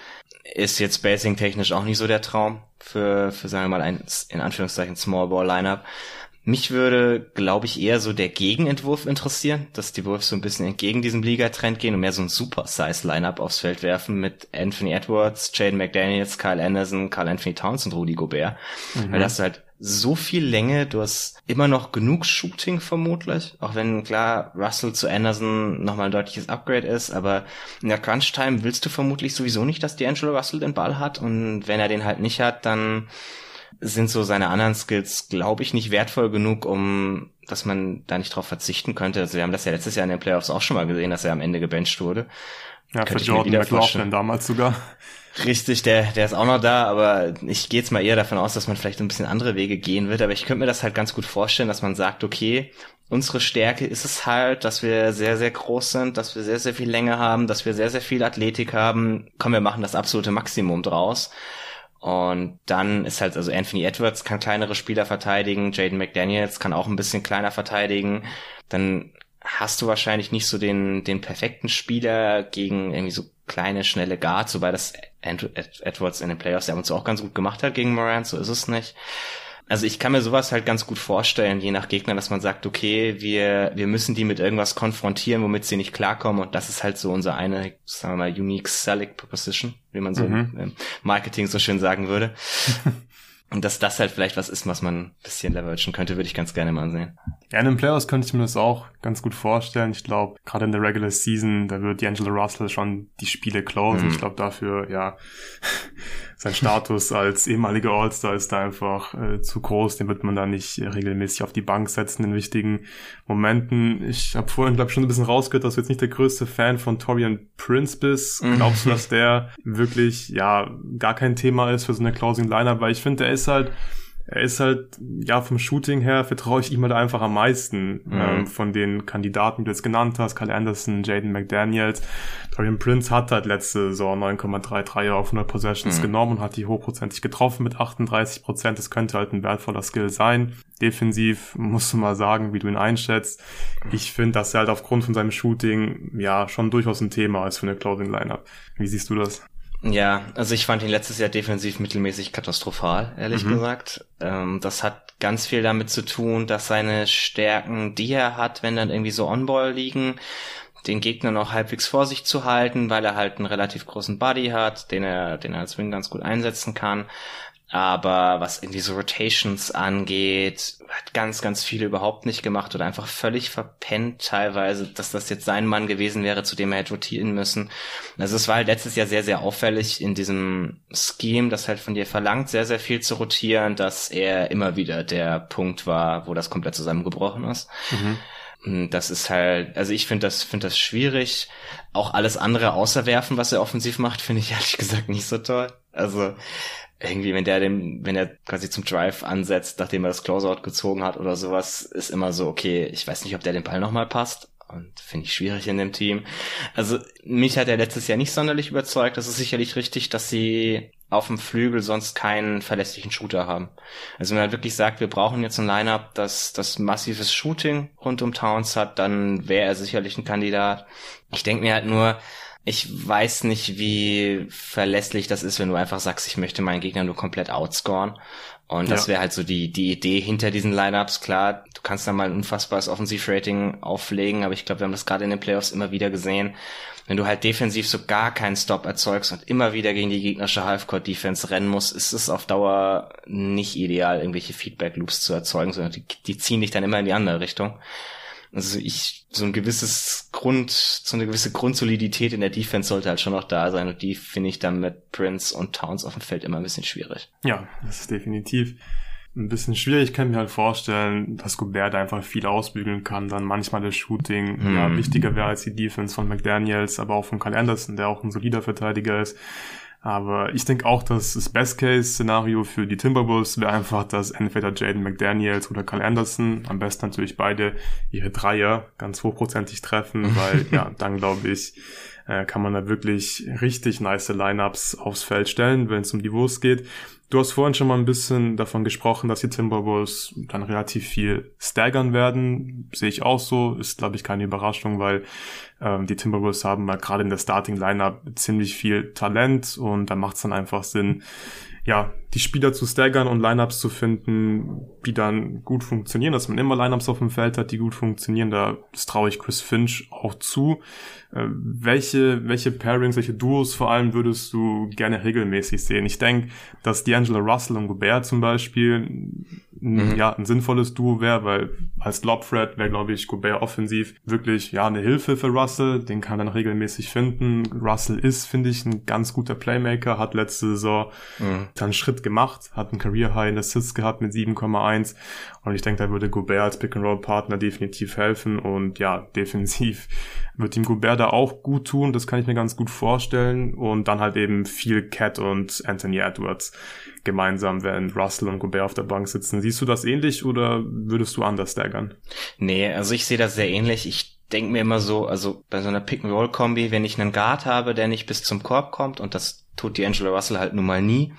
ist jetzt spacing technisch auch nicht so der Traum für, für sagen wir mal ein, in Anführungszeichen Small Ball Lineup. Mich würde, glaube ich, eher so der Gegenentwurf interessieren, dass die Wolves so ein bisschen entgegen diesem Ligatrend gehen und mehr so ein Super-Size-Lineup aufs Feld werfen mit Anthony Edwards, Jaden McDaniels, Kyle Anderson, Carl Anthony Towns und Rudy Gobert. Mhm. Weil das halt so viel Länge, du hast immer noch genug Shooting vermutlich, auch wenn klar Russell zu Anderson nochmal ein deutliches Upgrade ist, aber in der Crunch-Time willst du vermutlich sowieso nicht, dass D'Angelo Russell den Ball hat und wenn er den halt nicht hat, dann sind so seine anderen Skills, glaube ich, nicht wertvoll genug, um dass man da nicht drauf verzichten könnte. Also wir haben das ja letztes Jahr in den Playoffs auch schon mal gesehen, dass er am Ende gebencht wurde. Ja, Könnte für Jordan McLaughlin damals sogar. Richtig, der, der ist auch noch da, aber ich gehe jetzt mal eher davon aus, dass man vielleicht ein bisschen andere Wege gehen wird. Aber ich könnte mir das halt ganz gut vorstellen, dass man sagt, okay, unsere Stärke ist es halt, dass wir sehr, sehr groß sind, dass wir sehr, sehr viel Länge haben, dass wir sehr, sehr viel Athletik haben. Komm, wir machen das absolute Maximum draus. Und dann ist halt, also Anthony Edwards kann kleinere Spieler verteidigen, Jaden McDaniels kann auch ein bisschen kleiner verteidigen. Dann hast du wahrscheinlich nicht so den, den perfekten Spieler gegen irgendwie so kleine, schnelle Guards, wobei das Edwards in den Playoffs ja uns auch ganz gut gemacht hat gegen Morant, so ist es nicht. Also ich kann mir sowas halt ganz gut vorstellen, je nach Gegner, dass man sagt, okay, wir, wir müssen die mit irgendwas konfrontieren, womit sie nicht klarkommen. Und das ist halt so unser eine, sagen wir mal, unique selling proposition, wie man so mhm. im Marketing so schön sagen würde. Und dass das halt vielleicht was ist, was man ein bisschen leveragen könnte, würde ich ganz gerne mal sehen. Ja, in den Playoffs könnte ich mir das auch ganz gut vorstellen. Ich glaube, gerade in der Regular Season, da wird D'Angelo Russell schon die Spiele closen. Mhm. Ich glaube, dafür, ja, sein Status als ehemaliger All-Star ist da einfach äh, zu groß. Den wird man da nicht äh, regelmäßig auf die Bank setzen in wichtigen Momenten. Ich habe vorhin, glaube ich, schon ein bisschen rausgehört, dass du jetzt nicht der größte Fan von Torian Prince bist. Mhm. Glaubst du, dass der wirklich, ja, gar kein Thema ist für so eine Closing Liner? Weil ich finde, der ist halt er ist halt, ja, vom Shooting her vertraue ich ihm halt einfach am meisten mhm. ähm, von den Kandidaten, die du jetzt genannt hast, Kyle Anderson, Jaden McDaniels. Dorian Prince hat halt letzte Saison 9,3 Dreier auf 100 Possessions mhm. genommen und hat die hochprozentig getroffen mit 38 Prozent. Das könnte halt ein wertvoller Skill sein. Defensiv musst du mal sagen, wie du ihn einschätzt. Ich finde, dass er halt aufgrund von seinem Shooting ja schon durchaus ein Thema ist für eine Closing Lineup. Wie siehst du das? Ja, also ich fand ihn letztes Jahr defensiv mittelmäßig katastrophal, ehrlich mhm. gesagt. Ähm, das hat ganz viel damit zu tun, dass seine Stärken, die er hat, wenn dann irgendwie so On-Ball liegen, den Gegner noch halbwegs vor sich zu halten, weil er halt einen relativ großen Body hat, den er, den er als Wing ganz gut einsetzen kann. Aber was irgendwie so Rotations angeht, hat ganz, ganz viele überhaupt nicht gemacht oder einfach völlig verpennt teilweise, dass das jetzt sein Mann gewesen wäre, zu dem er hätte rotieren müssen. Also es war halt letztes Jahr sehr, sehr auffällig in diesem Scheme, das halt von dir verlangt, sehr, sehr viel zu rotieren, dass er immer wieder der Punkt war, wo das komplett zusammengebrochen ist. Mhm. Das ist halt, also ich finde das, finde das schwierig. Auch alles andere außerwerfen, was er offensiv macht, finde ich ehrlich gesagt nicht so toll. Also irgendwie, wenn der dem, wenn er quasi zum Drive ansetzt, nachdem er das Closeout gezogen hat oder sowas, ist immer so, okay, ich weiß nicht, ob der den Ball nochmal passt. Und finde ich schwierig in dem Team. Also mich hat er letztes Jahr nicht sonderlich überzeugt. Das ist sicherlich richtig, dass sie auf dem Flügel sonst keinen verlässlichen Shooter haben. Also wenn man halt wirklich sagt, wir brauchen jetzt ein Lineup, das das massives Shooting rund um Towns hat, dann wäre er sicherlich ein Kandidat. Ich denke mir halt nur, ich weiß nicht, wie verlässlich das ist, wenn du einfach sagst, ich möchte meinen Gegner nur komplett outscoren. Und das ja. wäre halt so die, die Idee hinter diesen Lineups. Klar, du kannst da mal ein unfassbares Offensivrating auflegen, aber ich glaube, wir haben das gerade in den Playoffs immer wieder gesehen. Wenn du halt defensiv so gar keinen Stop erzeugst und immer wieder gegen die gegnerische Halfcourt-Defense rennen musst, ist es auf Dauer nicht ideal, irgendwelche Feedback-Loops zu erzeugen, sondern die, die ziehen dich dann immer in die andere Richtung. Also ich, so ein gewisses Grund, so eine gewisse Grundsolidität in der Defense sollte halt schon noch da sein und die finde ich dann mit Prince und Towns auf dem Feld immer ein bisschen schwierig. Ja, das ist definitiv ein bisschen schwierig. Ich kann mir halt vorstellen, dass Gobert einfach viel ausbügeln kann, dann manchmal das Shooting hm. ja, wichtiger wäre als die Defense von McDaniels, aber auch von Kyle Anderson, der auch ein solider Verteidiger ist. Aber ich denke auch, dass das Best-Case-Szenario für die Timberwolves wäre einfach, dass entweder Jaden McDaniels oder Carl Anderson, am besten natürlich beide, ihre Dreier ganz hochprozentig treffen, weil ja, dann glaube ich, äh, kann man da wirklich richtig nice Lineups aufs Feld stellen, wenn es um die Wurst geht. Du hast vorhin schon mal ein bisschen davon gesprochen, dass die Timberwolves dann relativ viel staggern werden. Sehe ich auch so. Ist, glaube ich, keine Überraschung, weil ähm, die Timberwolves haben mal gerade in der Starting Lineup ziemlich viel Talent und da macht es dann einfach Sinn, ja, die Spieler zu staggern und Lineups zu finden, die dann gut funktionieren, dass man immer Lineups auf dem Feld hat, die gut funktionieren. Da traue ich Chris Finch auch zu. Äh, welche, welche Pairings, welche Duos vor allem würdest du gerne regelmäßig sehen? Ich denke, dass D'Angelo Russell und Gobert zum Beispiel mhm. ja, ein sinnvolles Duo wäre, weil als Lobthread wäre, glaube ich, Gobert offensiv wirklich ja eine Hilfe für Russell. Den kann er dann regelmäßig finden. Russell ist, finde ich, ein ganz guter Playmaker, hat letzte Saison mhm. dann Schritt gemacht, hat ein Career High in Assists gehabt mit 7,1 und ich denke, da würde Gobert als Pick-and-Roll-Partner definitiv helfen und ja, defensiv wird ihm Gobert da auch gut tun, das kann ich mir ganz gut vorstellen und dann halt eben viel Cat und Anthony Edwards gemeinsam, wenn Russell und Gobert auf der Bank sitzen. Siehst du das ähnlich oder würdest du anders staggern? Nee, also ich sehe das sehr ähnlich. Ich denke mir immer so, also bei so einer Pick-and-Roll-Kombi, wenn ich einen Guard habe, der nicht bis zum Korb kommt und das tut die Angela Russell halt nun mal nie,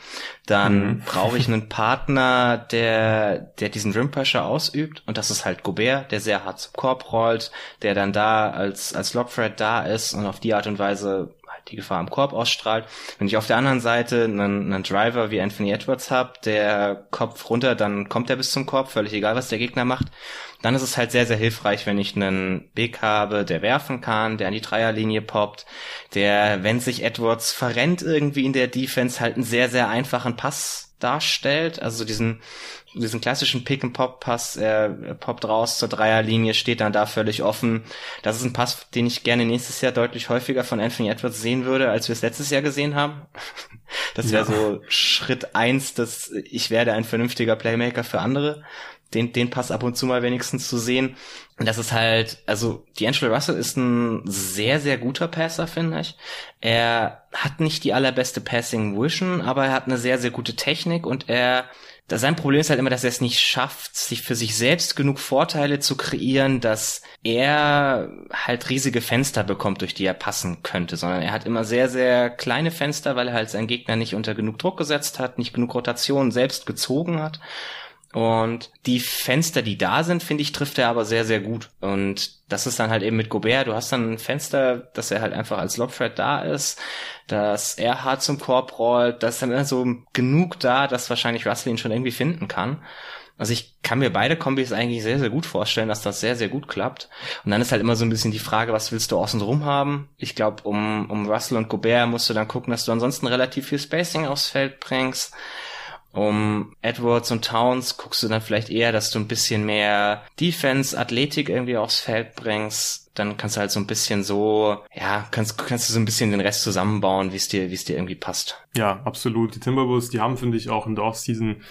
dann mhm. brauche ich einen Partner, der, der diesen Rim Pressure ausübt und das ist halt Gobert, der sehr hart zum Korb rollt, der dann da als, als Lockthread da ist und auf die Art und Weise die Gefahr am Korb ausstrahlt. Wenn ich auf der anderen Seite einen, einen Driver wie Anthony Edwards habe, der Kopf runter, dann kommt er bis zum Korb, völlig egal, was der Gegner macht. Dann ist es halt sehr, sehr hilfreich, wenn ich einen Big habe, der werfen kann, der an die Dreierlinie poppt, der, wenn sich Edwards verrennt irgendwie in der Defense, halt einen sehr, sehr einfachen Pass darstellt. Also diesen diesen klassischen Pick-and-Pop-Pass, er poppt raus zur Dreierlinie, steht dann da völlig offen. Das ist ein Pass, den ich gerne nächstes Jahr deutlich häufiger von Anthony Edwards sehen würde, als wir es letztes Jahr gesehen haben. Das wäre ja. so Schritt eins, dass ich werde ein vernünftiger Playmaker für andere. Den, den Pass ab und zu mal wenigstens zu sehen. Und das ist halt, also D'Angelo Russell ist ein sehr, sehr guter Passer, finde ich. Er hat nicht die allerbeste Passing Vision, aber er hat eine sehr, sehr gute Technik und er sein Problem ist halt immer, dass er es nicht schafft, sich für sich selbst genug Vorteile zu kreieren, dass er halt riesige Fenster bekommt, durch die er passen könnte, sondern er hat immer sehr, sehr kleine Fenster, weil er halt seinen Gegner nicht unter genug Druck gesetzt hat, nicht genug Rotation selbst gezogen hat. Und die Fenster, die da sind, finde ich, trifft er aber sehr, sehr gut. Und das ist dann halt eben mit Gobert. Du hast dann ein Fenster, dass er halt einfach als Lobthread da ist, dass er hart zum Korb rollt, dass dann immer so genug da, dass wahrscheinlich Russell ihn schon irgendwie finden kann. Also ich kann mir beide Kombis eigentlich sehr, sehr gut vorstellen, dass das sehr, sehr gut klappt. Und dann ist halt immer so ein bisschen die Frage, was willst du außenrum haben? Ich glaube, um, um Russell und Gobert musst du dann gucken, dass du ansonsten relativ viel Spacing aufs Feld bringst. Um Edwards und Towns guckst du dann vielleicht eher, dass du ein bisschen mehr Defense, Athletik irgendwie aufs Feld bringst. Dann kannst du halt so ein bisschen so, ja, kannst, kannst du so ein bisschen den Rest zusammenbauen, wie es dir, wie es dir irgendwie passt. Ja, absolut. Die Timberwolves, die haben, finde ich, auch in der Offseason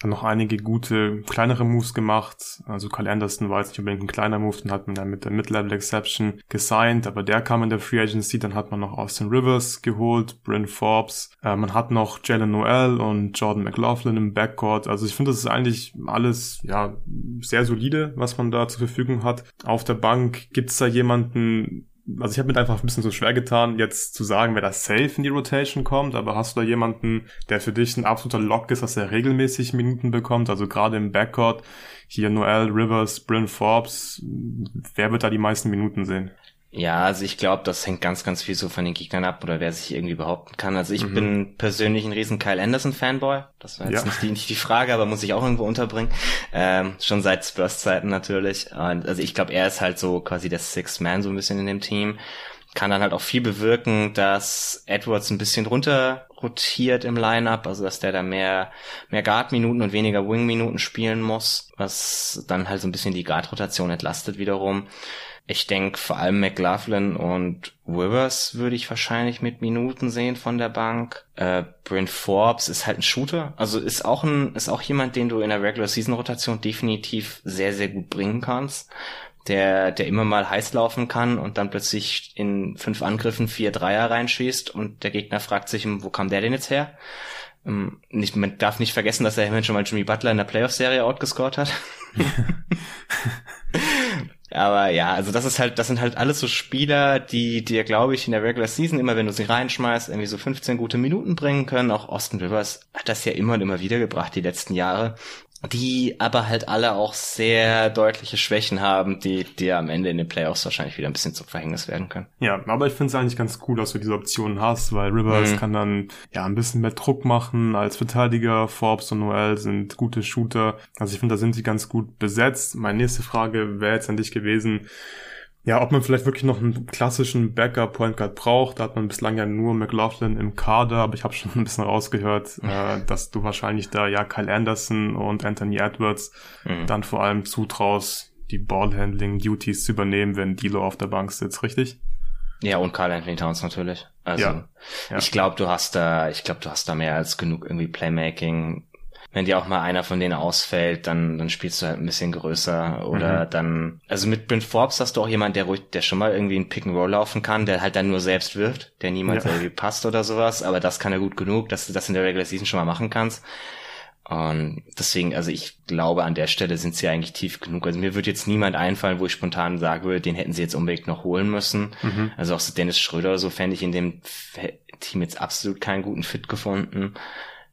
dann noch einige gute, kleinere Moves gemacht. Also Carl Anderson war jetzt nicht unbedingt ein kleiner Move, den hat man dann mit der Mid-Level Exception gesigned, aber der kam in der Free Agency, dann hat man noch Austin Rivers geholt, Bryn Forbes, äh, man hat noch Jalen Noel und Jordan McLaughlin im Backcourt. Also ich finde, das ist eigentlich alles, ja, sehr solide, was man da zur Verfügung hat. Auf der Bank gibt's da jemanden, also ich habe mir einfach ein bisschen so schwer getan, jetzt zu sagen, wer da safe in die Rotation kommt, aber hast du da jemanden, der für dich ein absoluter Lock ist, dass er regelmäßig Minuten bekommt, also gerade im Backcourt, hier Noel, Rivers, Bryn Forbes, wer wird da die meisten Minuten sehen? Ja, also ich glaube, das hängt ganz, ganz viel so von den Gegnern ab oder wer sich irgendwie behaupten kann. Also ich mhm. bin persönlich ein riesen Kyle Anderson-Fanboy. Das war jetzt ja. nicht, die, nicht die Frage, aber muss ich auch irgendwo unterbringen. Ähm, schon seit Spurs-Zeiten natürlich. Und also ich glaube, er ist halt so quasi der Sixth Man so ein bisschen in dem Team. Kann dann halt auch viel bewirken, dass Edwards ein bisschen runter rotiert im Lineup, also dass der da mehr, mehr Guard-Minuten und weniger Wing-Minuten spielen muss, was dann halt so ein bisschen die Guard-Rotation entlastet wiederum. Ich denke vor allem McLaughlin und Rivers würde ich wahrscheinlich mit Minuten sehen von der Bank. Äh, Brent Forbes ist halt ein Shooter, also ist auch ein ist auch jemand, den du in der Regular Season Rotation definitiv sehr sehr gut bringen kannst. Der, der immer mal heiß laufen kann und dann plötzlich in fünf Angriffen vier Dreier reinschießt und der Gegner fragt sich, wo kam der denn jetzt her? Ähm, nicht, man darf nicht vergessen, dass er immerhin schon mal Jimmy Butler in der Playoff-Serie outgescored hat. Aber ja, also das ist halt, das sind halt alles so Spieler, die dir, glaube ich, in der Regular Season immer, wenn du sie reinschmeißt, irgendwie so 15 gute Minuten bringen können. Auch Austin Rivers hat das ja immer und immer wieder gebracht die letzten Jahre die aber halt alle auch sehr deutliche Schwächen haben, die dir am Ende in den Playoffs wahrscheinlich wieder ein bisschen zum Verhängnis werden können. Ja, aber ich finde es eigentlich ganz cool, dass du diese Optionen hast, weil Rivers mhm. kann dann ja ein bisschen mehr Druck machen als Verteidiger. Forbes und Noel sind gute Shooter. Also ich finde, da sind sie ganz gut besetzt. Meine nächste Frage wäre jetzt an dich gewesen ja, ob man vielleicht wirklich noch einen klassischen Backup Point Guard braucht, da hat man bislang ja nur McLaughlin im Kader, aber ich habe schon ein bisschen rausgehört, äh, dass du wahrscheinlich da ja Kyle Anderson und Anthony Edwards mhm. dann vor allem zutraust, die Ballhandling Duties zu übernehmen, wenn Dilo auf der Bank sitzt, richtig? Ja, und Carl Anthony Towns natürlich. Also ja, ja. ich glaube, du hast da, ich glaube, du hast da mehr als genug irgendwie Playmaking wenn dir auch mal einer von denen ausfällt, dann, dann spielst du halt ein bisschen größer oder mhm. dann, also mit Brent Forbes hast du auch jemand, der ruhig, der schon mal irgendwie ein Pick and Roll laufen kann, der halt dann nur selbst wirft, der niemals ja. irgendwie passt oder sowas, aber das kann er gut genug, dass du das in der Regular Season schon mal machen kannst. Und deswegen, also ich glaube, an der Stelle sind sie eigentlich tief genug. Also mir würde jetzt niemand einfallen, wo ich spontan sagen würde, den hätten sie jetzt unbedingt noch holen müssen. Mhm. Also auch so Dennis Schröder oder so fände ich in dem Team jetzt absolut keinen guten Fit gefunden.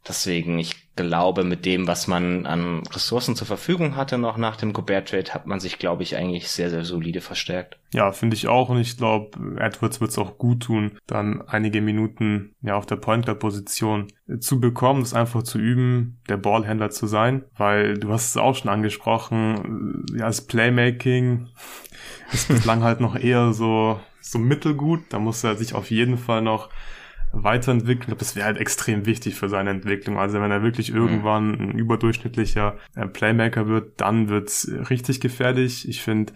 Deswegen, ich glaube, mit dem, was man an Ressourcen zur Verfügung hatte, noch nach dem Gobert-Trade, hat man sich, glaube ich, eigentlich sehr, sehr solide verstärkt. Ja, finde ich auch. Und ich glaube, Edwards wird es auch gut tun, dann einige Minuten ja auf der Point Guard-Position zu bekommen, das einfach zu üben, der Ballhändler zu sein. Weil du hast es auch schon angesprochen, ja, das Playmaking ist bislang halt noch eher so, so mittelgut. Da muss er sich auf jeden Fall noch weiterentwickeln. Ich glaube, das wäre halt extrem wichtig für seine Entwicklung. Also wenn er wirklich mhm. irgendwann ein überdurchschnittlicher äh, Playmaker wird, dann wird's richtig gefährlich. Ich finde,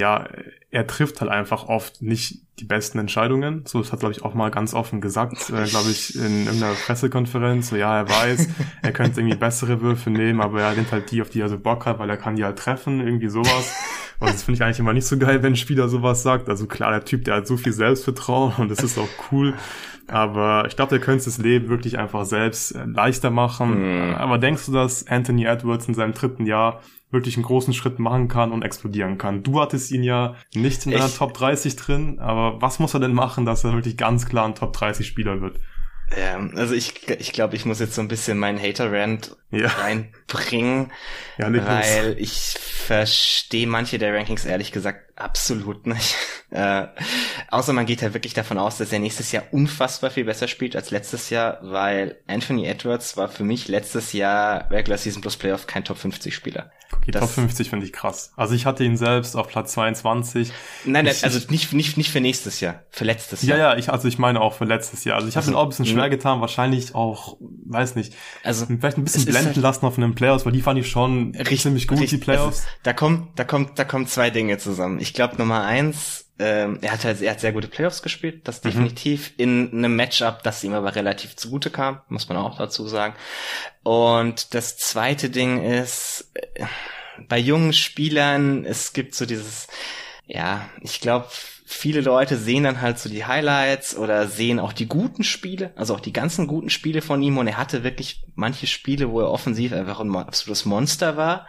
ja, er trifft halt einfach oft nicht die besten Entscheidungen. So, das hat, glaube ich, auch mal ganz offen gesagt, äh, glaube ich, in irgendeiner Pressekonferenz. So, ja, er weiß, er könnte irgendwie bessere Würfe nehmen, aber er nimmt halt die, auf die er so Bock hat, weil er kann die halt treffen, irgendwie sowas. Und das finde ich eigentlich immer nicht so geil, wenn ein Spieler sowas sagt. Also klar, der Typ, der hat so viel Selbstvertrauen und das ist auch cool. Aber ich glaube, der könnte das Leben wirklich einfach selbst äh, leichter machen. Mhm. Aber denkst du, dass Anthony Edwards in seinem dritten Jahr wirklich einen großen Schritt machen kann und explodieren kann? Du hattest ihn ja nicht in deiner Top 30 drin, aber was muss er denn machen, dass er wirklich ganz klar ein Top 30 Spieler wird? Ja, also ich, ich glaube, ich muss jetzt so ein bisschen meinen Hater-Rant ja. reinbringen, ja, weil ich verstehe manche der Rankings ehrlich gesagt Absolut nicht. Äh, außer man geht halt wirklich davon aus, dass er nächstes Jahr unfassbar viel besser spielt als letztes Jahr, weil Anthony Edwards war für mich letztes Jahr Regular Season plus Playoff kein Top 50 Spieler. Okay, das, Top 50 finde ich krass. Also ich hatte ihn selbst auf Platz 22. Nein, ich, also nicht, nicht, nicht für nächstes Jahr, für letztes Jahr. Ja, ja, ich, also ich meine auch für letztes Jahr. Also ich habe also, ihn auch ein bisschen schwer getan, wahrscheinlich auch, weiß nicht, also vielleicht ein bisschen blenden halt lassen auf einem Playoffs, weil die fand ich schon richtig, ziemlich gut, richtig, die Playoffs. Ist, da kommt, da kommt, da kommen zwei Dinge zusammen. Ich glaube Nummer eins, ähm, er hat halt, er hat sehr gute Playoffs gespielt, das mhm. definitiv in einem Matchup, das ihm aber relativ zugute kam, muss man auch dazu sagen. Und das zweite Ding ist, äh, bei jungen Spielern, es gibt so dieses, ja, ich glaube, viele Leute sehen dann halt so die Highlights oder sehen auch die guten Spiele, also auch die ganzen guten Spiele von ihm und er hatte wirklich manche Spiele, wo er offensiv einfach ein absolutes Monster war.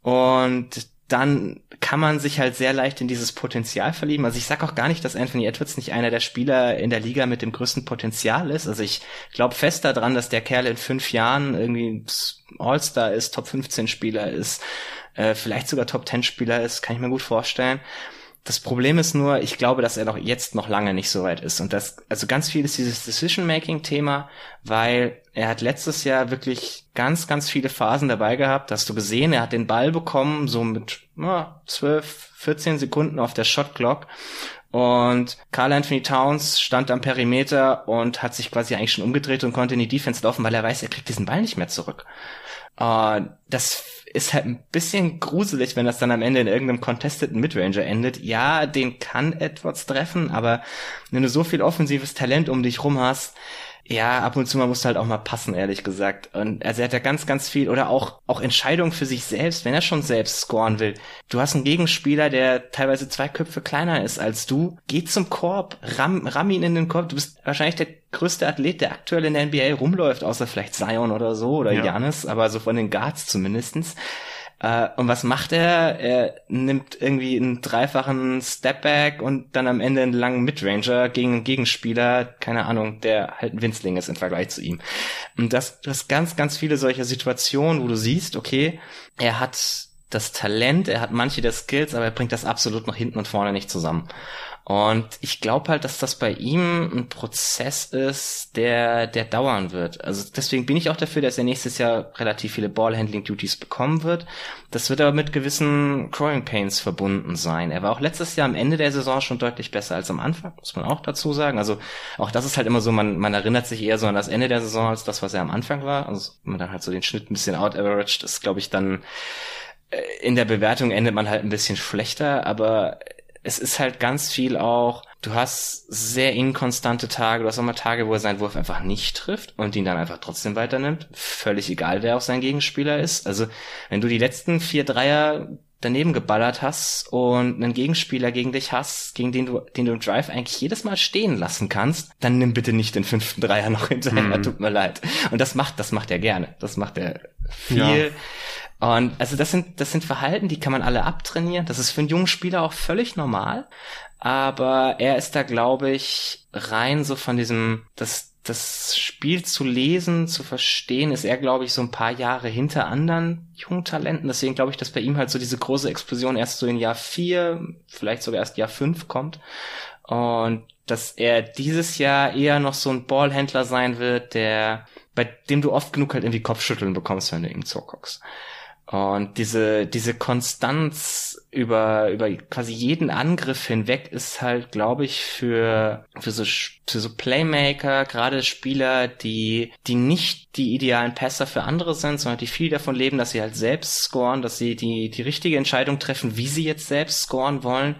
Und dann kann man sich halt sehr leicht in dieses Potenzial verlieben. Also ich sag auch gar nicht, dass Anthony Edwards nicht einer der Spieler in der Liga mit dem größten Potenzial ist. Also ich glaube fest daran, dass der Kerl in fünf Jahren irgendwie All-Star ist, Top 15 Spieler ist, äh, vielleicht sogar Top 10 Spieler ist, kann ich mir gut vorstellen. Das Problem ist nur, ich glaube, dass er noch jetzt noch lange nicht so weit ist. Und das, also ganz viel ist dieses Decision-Making-Thema, weil er hat letztes Jahr wirklich ganz, ganz viele Phasen dabei gehabt. Hast du gesehen, er hat den Ball bekommen, so mit na, 12, 14 Sekunden auf der Shot-Clock. Und Carl Anthony Towns stand am Perimeter und hat sich quasi eigentlich schon umgedreht und konnte in die Defense laufen, weil er weiß, er kriegt diesen Ball nicht mehr zurück. Uh, das ist halt ein bisschen gruselig, wenn das dann am Ende in irgendeinem contesteten Midranger endet. Ja, den kann Edwards treffen, aber wenn du so viel offensives Talent um dich rum hast, ja, ab und zu mal musst du halt auch mal passen, ehrlich gesagt. Und also er hat ja ganz, ganz viel oder auch, auch Entscheidungen für sich selbst, wenn er schon selbst scoren will. Du hast einen Gegenspieler, der teilweise zwei Köpfe kleiner ist als du. Geh zum Korb, ramm, ramm ihn in den Korb. Du bist wahrscheinlich der größte Athlet, der aktuell in der NBA rumläuft, außer vielleicht Zion oder so oder ja. Janis, aber so von den Guards zumindestens. Äh, und was macht er? Er nimmt irgendwie einen dreifachen Stepback und dann am Ende einen langen Midranger gegen einen Gegenspieler, keine Ahnung, der halt ein Winzling ist im Vergleich zu ihm. Und das, du hast ganz, ganz viele solcher Situationen, wo du siehst, okay, er hat das Talent, er hat manche der Skills, aber er bringt das absolut noch hinten und vorne nicht zusammen. Und ich glaube halt, dass das bei ihm ein Prozess ist, der, der dauern wird. Also deswegen bin ich auch dafür, dass er nächstes Jahr relativ viele Ballhandling-Duties bekommen wird. Das wird aber mit gewissen Growing Pains verbunden sein. Er war auch letztes Jahr am Ende der Saison schon deutlich besser als am Anfang, muss man auch dazu sagen. Also auch das ist halt immer so, man, man erinnert sich eher so an das Ende der Saison als das, was er am Anfang war. Also man dann halt so den Schnitt ein bisschen out-averaged, ist glaube ich dann äh, in der Bewertung endet man halt ein bisschen schlechter, aber es ist halt ganz viel auch, du hast sehr inkonstante Tage, du hast auch mal Tage, wo er seinen Wurf einfach nicht trifft und ihn dann einfach trotzdem weiternimmt. Völlig egal, wer auch sein Gegenspieler ist. Also, wenn du die letzten vier Dreier daneben geballert hast und einen Gegenspieler gegen dich hast, gegen den du, den du im Drive eigentlich jedes Mal stehen lassen kannst, dann nimm bitte nicht den fünften Dreier noch hinterher, mm. tut mir leid. Und das macht, das macht er gerne. Das macht er viel. Ja. Und also das sind, das sind Verhalten, die kann man alle abtrainieren. Das ist für einen jungen Spieler auch völlig normal. Aber er ist da, glaube ich, rein so von diesem, das, das Spiel zu lesen, zu verstehen, ist er, glaube ich, so ein paar Jahre hinter anderen jungen Talenten. Deswegen glaube ich, dass bei ihm halt so diese große Explosion erst so in Jahr vier, vielleicht sogar erst Jahr fünf kommt. Und dass er dieses Jahr eher noch so ein Ballhändler sein wird, der, bei dem du oft genug halt irgendwie Kopfschütteln bekommst, wenn du ihm zuguckst. Und diese, diese Konstanz über, über quasi jeden Angriff hinweg ist halt, glaube ich, für, für so, für so Playmaker, gerade Spieler, die, die nicht die idealen Pässer für andere sind, sondern die viel davon leben, dass sie halt selbst scoren, dass sie die, die richtige Entscheidung treffen, wie sie jetzt selbst scoren wollen.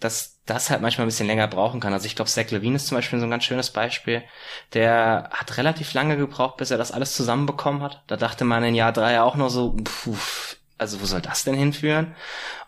Das, das halt manchmal ein bisschen länger brauchen kann. Also ich glaube, Zach Levine ist zum Beispiel so ein ganz schönes Beispiel. Der hat relativ lange gebraucht, bis er das alles zusammenbekommen hat. Da dachte man in Jahr drei auch nur so, puh, also wo soll das denn hinführen?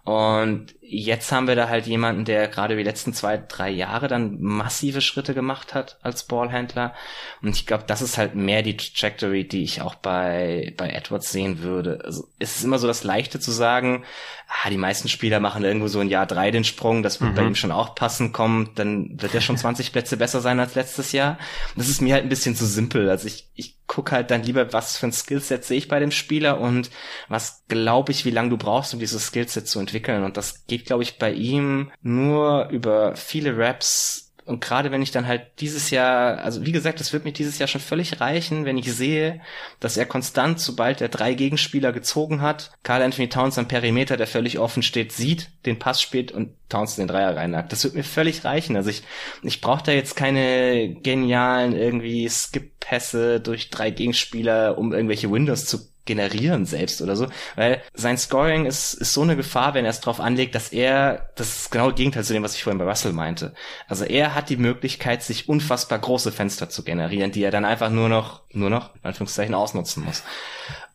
Und jetzt haben wir da halt jemanden, der gerade die letzten zwei, drei Jahre dann massive Schritte gemacht hat als Ballhändler. Und ich glaube, das ist halt mehr die Trajectory, die ich auch bei, bei Edwards sehen würde. Also es ist immer so das Leichte zu sagen, ah, die meisten Spieler machen irgendwo so ein Jahr drei den Sprung, das wird mhm. bei ihm schon auch passen kommen, dann wird er schon 20 Plätze besser sein als letztes Jahr. Das ist mir halt ein bisschen zu simpel. Also ich, ich guck halt dann lieber, was für ein Skillset sehe ich bei dem Spieler und was glaube ich, wie lange du brauchst, um dieses Skillset zu entwickeln entwickeln. Und das geht, glaube ich, bei ihm nur über viele Raps und gerade wenn ich dann halt dieses Jahr, also wie gesagt, es wird mir dieses Jahr schon völlig reichen, wenn ich sehe, dass er konstant, sobald er drei Gegenspieler gezogen hat, Carl Anthony Towns am Perimeter, der völlig offen steht, sieht, den Pass spielt und Towns den Dreier reinnagt. Das wird mir völlig reichen. Also ich, ich brauche da jetzt keine genialen irgendwie Skip-Pässe durch drei Gegenspieler, um irgendwelche Windows zu generieren selbst oder so, weil sein Scoring ist, ist so eine Gefahr, wenn er es drauf anlegt, dass er, das ist genau das Gegenteil zu dem, was ich vorhin bei Russell meinte. Also er hat die Möglichkeit, sich unfassbar große Fenster zu generieren, die er dann einfach nur noch, nur noch, in Anführungszeichen, ausnutzen muss.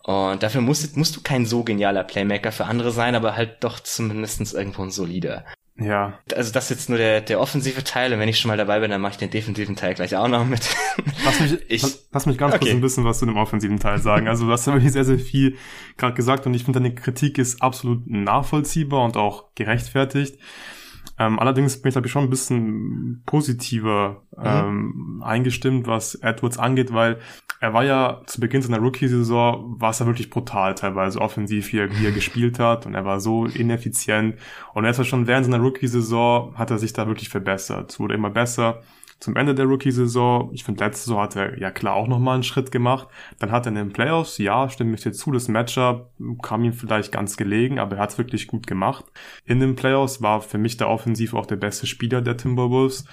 Und dafür musst, musst du kein so genialer Playmaker für andere sein, aber halt doch zumindestens irgendwo ein solider. Ja. Also das ist jetzt nur der, der offensive Teil und wenn ich schon mal dabei bin, dann mache ich den defensiven Teil gleich auch noch mit. Lass mich, ich, lass mich ganz okay. kurz ein bisschen was zu dem offensiven Teil sagen. Also du hast ja wirklich sehr, sehr viel gerade gesagt und ich finde deine Kritik ist absolut nachvollziehbar und auch gerechtfertigt. Ähm, allerdings bin ich, glaube ich, schon ein bisschen positiver mhm. ähm, eingestimmt, was Edwards angeht, weil er war ja zu Beginn seiner Rookie-Saison, war es ja wirklich brutal teilweise offensiv, wie er, wie er gespielt hat und er war so ineffizient und er ist ja schon während seiner Rookie-Saison hat er sich da wirklich verbessert, es wurde immer besser zum Ende der Rookie-Saison. Ich finde, letzte Saison hat er ja klar auch nochmal einen Schritt gemacht. Dann hat er in den Playoffs, ja, stimme ich dir zu, das Matchup kam ihm vielleicht ganz gelegen, aber er hat es wirklich gut gemacht. In den Playoffs war für mich der offensiv auch der beste Spieler der Timberwolves.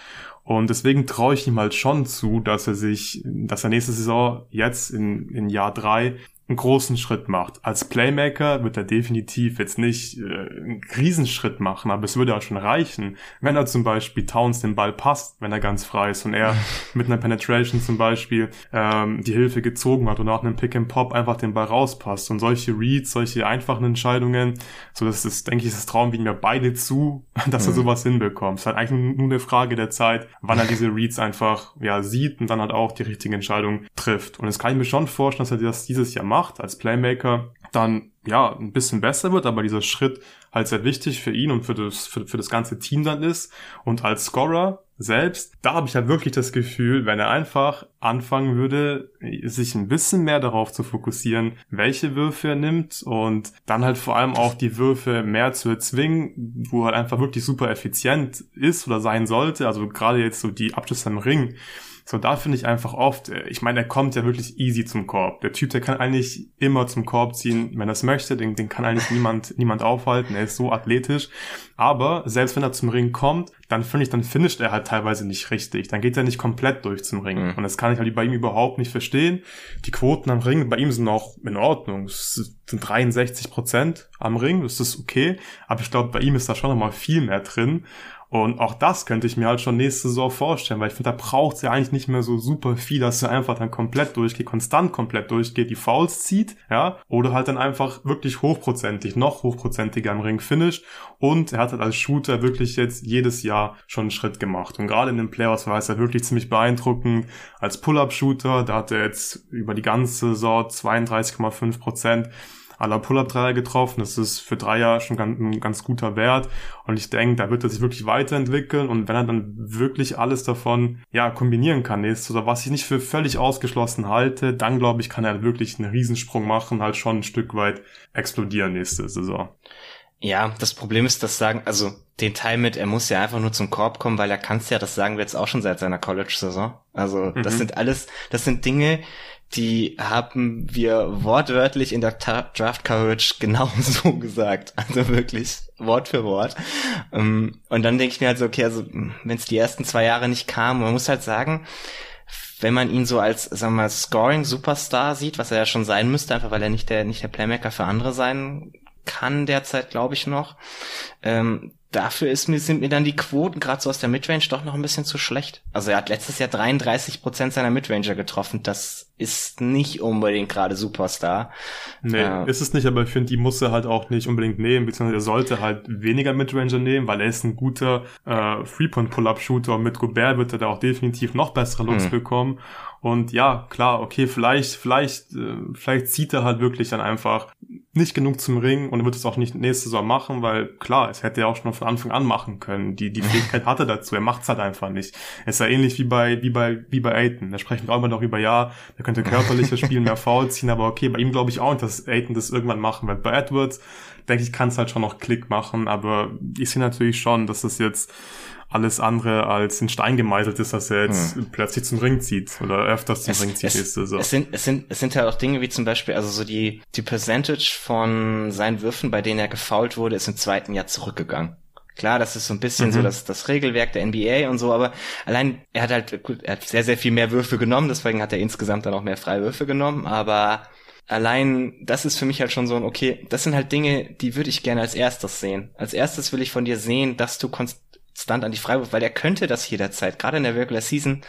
Und deswegen traue ich ihm halt schon zu, dass er sich, dass er nächste Saison jetzt in, in Jahr drei einen großen Schritt macht. Als Playmaker wird er definitiv jetzt nicht äh, einen Riesenschritt machen, aber es würde auch schon reichen, wenn er zum Beispiel Towns den Ball passt, wenn er ganz frei ist und er mit einer Penetration zum Beispiel ähm, die Hilfe gezogen hat und nach einem Pick and Pop einfach den Ball rauspasst und solche Reads, solche einfachen Entscheidungen, so das ist, denke ich, das Traum wie mir beide zu, dass er mhm. sowas hinbekommt. Es ist halt eigentlich nur eine Frage der Zeit, wann er diese Reads einfach ja sieht und dann halt auch die richtige Entscheidung trifft. Und das kann ich mir schon vorstellen, dass er das dieses Jahr macht macht als Playmaker, dann ja ein bisschen besser wird, aber dieser Schritt halt sehr wichtig für ihn und für das, für, für das ganze Team dann ist. Und als Scorer selbst, da habe ich halt wirklich das Gefühl, wenn er einfach anfangen würde, sich ein bisschen mehr darauf zu fokussieren, welche Würfe er nimmt und dann halt vor allem auch die Würfe mehr zu erzwingen, wo er halt einfach wirklich super effizient ist oder sein sollte. Also gerade jetzt so die Abschlüsse im Ring so, da finde ich einfach oft, äh, ich meine, er kommt ja wirklich easy zum Korb. Der Typ, der kann eigentlich immer zum Korb ziehen, wenn er es möchte, den, den kann eigentlich niemand, niemand aufhalten. Er ist so athletisch. Aber selbst wenn er zum Ring kommt, dann finde ich, dann finisht er halt teilweise nicht richtig. Dann geht er nicht komplett durch zum Ring. Mhm. Und das kann ich halt bei ihm überhaupt nicht verstehen. Die Quoten am Ring bei ihm sind auch in Ordnung. Es sind 63 Prozent am Ring. Das ist okay. Aber ich glaube, bei ihm ist da schon nochmal viel mehr drin. Und auch das könnte ich mir halt schon nächste Saison vorstellen, weil ich finde, da braucht es ja eigentlich nicht mehr so super viel, dass er einfach dann komplett durchgeht, konstant komplett durchgeht, die Fouls zieht, ja, oder halt dann einfach wirklich hochprozentig, noch hochprozentiger am Ring finisht und er hat halt als Shooter wirklich jetzt jedes Jahr schon einen Schritt gemacht. Und gerade in den Playoffs war es ja wirklich ziemlich beeindruckend. Als Pull-Up-Shooter, da hat er jetzt über die ganze Saison 32,5 Prozent aller Pull-Up-Dreier getroffen. Das ist für Dreier schon ganz, ein ganz guter Wert. Und ich denke, da wird er sich wirklich weiterentwickeln. Und wenn er dann wirklich alles davon, ja, kombinieren kann nächstes, oder was ich nicht für völlig ausgeschlossen halte, dann glaube ich, kann er wirklich einen Riesensprung machen, halt schon ein Stück weit explodieren nächste Saison. Ja, das Problem ist, das sagen, also den Teil mit, er muss ja einfach nur zum Korb kommen, weil er kann's ja, das sagen wir jetzt auch schon seit seiner College-Saison. Also das mhm. sind alles, das sind Dinge, die haben wir wortwörtlich in der Draft Coverage genauso gesagt. Also wirklich Wort für Wort. Ähm, und dann denke ich mir halt so, okay, also wenn es die ersten zwei Jahre nicht kam, man muss halt sagen, wenn man ihn so als, sagen wir mal, Scoring-Superstar sieht, was er ja schon sein müsste, einfach weil er nicht der, nicht der Playmaker für andere sein kann derzeit, glaube ich noch, ähm, dafür ist mir, sind mir dann die Quoten gerade so aus der Midrange doch noch ein bisschen zu schlecht. Also er hat letztes Jahr 33 Prozent seiner Midranger getroffen. Das ist nicht unbedingt gerade Superstar. Nee, äh, ist es nicht, aber ich finde, die muss er halt auch nicht unbedingt nehmen, beziehungsweise er sollte halt weniger Midranger nehmen, weil er ist ein guter äh, Three-Point-Pull-Up-Shooter und mit Gobert wird er da auch definitiv noch bessere Looks mhm. bekommen. Und ja, klar, okay, vielleicht, vielleicht, äh, vielleicht zieht er halt wirklich dann einfach nicht genug zum Ring und er wird es auch nicht nächste Saison machen, weil klar, es hätte er auch schon von Anfang an machen können. Die, die Fähigkeit hatte dazu, er macht es halt einfach nicht. Es ist ja ähnlich wie bei, wie bei, wie bei Aiton. Da sprechen wir auch immer noch über, ja, der könnte körperlicher spielen, mehr Foul ziehen, aber okay, bei ihm glaube ich auch nicht, dass Aiton das irgendwann machen wird. Bei Edwards, denke ich, kann es halt schon noch Klick machen, aber ich sehe natürlich schon, dass das jetzt alles andere als in Stein gemeißelt ist, dass er jetzt hm. plötzlich zum Ring zieht oder öfters zum es, Ring zieht. Es, so. es, sind, es, sind, es sind halt auch Dinge wie zum Beispiel, also so die, die Percentage von seinen Würfen, bei denen er gefoult wurde, ist im zweiten Jahr zurückgegangen. Klar, das ist so ein bisschen mhm. so das, das Regelwerk der NBA und so, aber allein, er hat halt, gut, er hat sehr, sehr viel mehr Würfe genommen, deswegen hat er insgesamt dann auch mehr Freiwürfe genommen, aber allein das ist für mich halt schon so ein, okay, das sind halt Dinge, die würde ich gerne als erstes sehen. Als erstes will ich von dir sehen, dass du konst Stunt an die Freiwurf, weil er könnte das jederzeit, gerade in der Regular Season.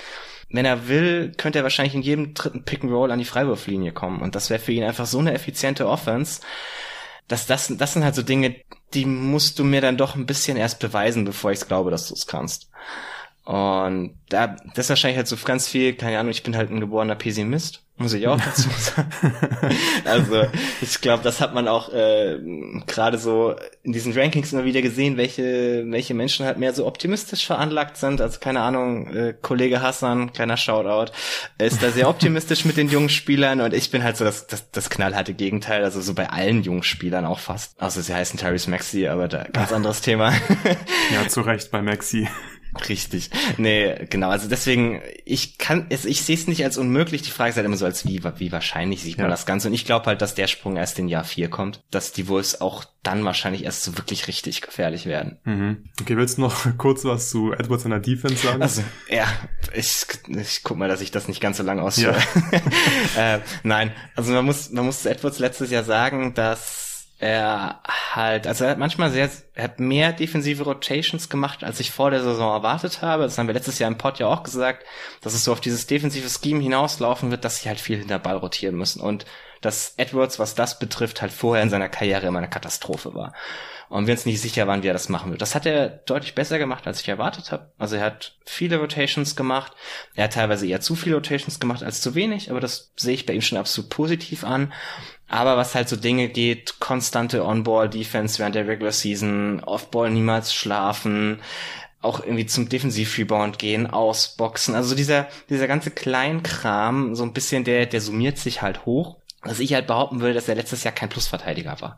Wenn er will, könnte er wahrscheinlich in jedem dritten Pick and Roll an die Freiwurflinie kommen. Und das wäre für ihn einfach so eine effiziente Offense, dass das, das sind halt so Dinge, die musst du mir dann doch ein bisschen erst beweisen, bevor ich glaube, dass du es kannst. Und da, das ist wahrscheinlich halt so ganz viel, keine Ahnung, ich bin halt ein geborener Pessimist muss ich auch dazu sagen. also ich glaube, das hat man auch äh, gerade so in diesen Rankings immer wieder gesehen, welche welche Menschen halt mehr so optimistisch veranlagt sind. Also keine Ahnung, äh, Kollege Hassan, kleiner Shoutout, ist da sehr optimistisch mit den jungen Spielern und ich bin halt so das, das, das knallharte Gegenteil, also so bei allen jungen Spielern auch fast. Also sie heißen Tyrese Maxi, aber da ganz anderes Thema. ja, zu Recht bei Maxi. Richtig. Nee, genau. Also deswegen, ich kann es, ich sehe es nicht als unmöglich. Die Frage ist halt immer so, als wie, wie wahrscheinlich sieht man ja. das Ganze. Und ich glaube halt, dass der Sprung erst in Jahr vier kommt, dass die Wolves auch dann wahrscheinlich erst so wirklich richtig gefährlich werden. Mhm. Okay, willst du noch kurz was zu Edwards in der Defense sagen? Also, ja, ich, ich guck mal, dass ich das nicht ganz so lange ausführe. Ja. äh, nein, also man muss, man muss Edwards letztes Jahr sagen, dass er halt, also er hat manchmal sehr, er hat mehr defensive Rotations gemacht, als ich vor der Saison erwartet habe. Das haben wir letztes Jahr im Pod ja auch gesagt, dass es so auf dieses defensive Scheme hinauslaufen wird, dass sie halt viel hinter Ball rotieren müssen und dass Edwards, was das betrifft, halt vorher in seiner Karriere immer eine Katastrophe war. Und wir uns nicht sicher waren, wie er das machen wird. Das hat er deutlich besser gemacht, als ich erwartet habe. Also er hat viele Rotations gemacht. Er hat teilweise eher zu viele Rotations gemacht als zu wenig, aber das sehe ich bei ihm schon absolut positiv an. Aber was halt so Dinge geht, konstante On-Ball-Defense während der Regular Season, Off-Ball niemals schlafen, auch irgendwie zum Defensiv-Rebound gehen, ausboxen. Also dieser, dieser ganze Kleinkram, so ein bisschen, der, der summiert sich halt hoch. Was ich halt behaupten würde, dass er letztes Jahr kein Plusverteidiger war.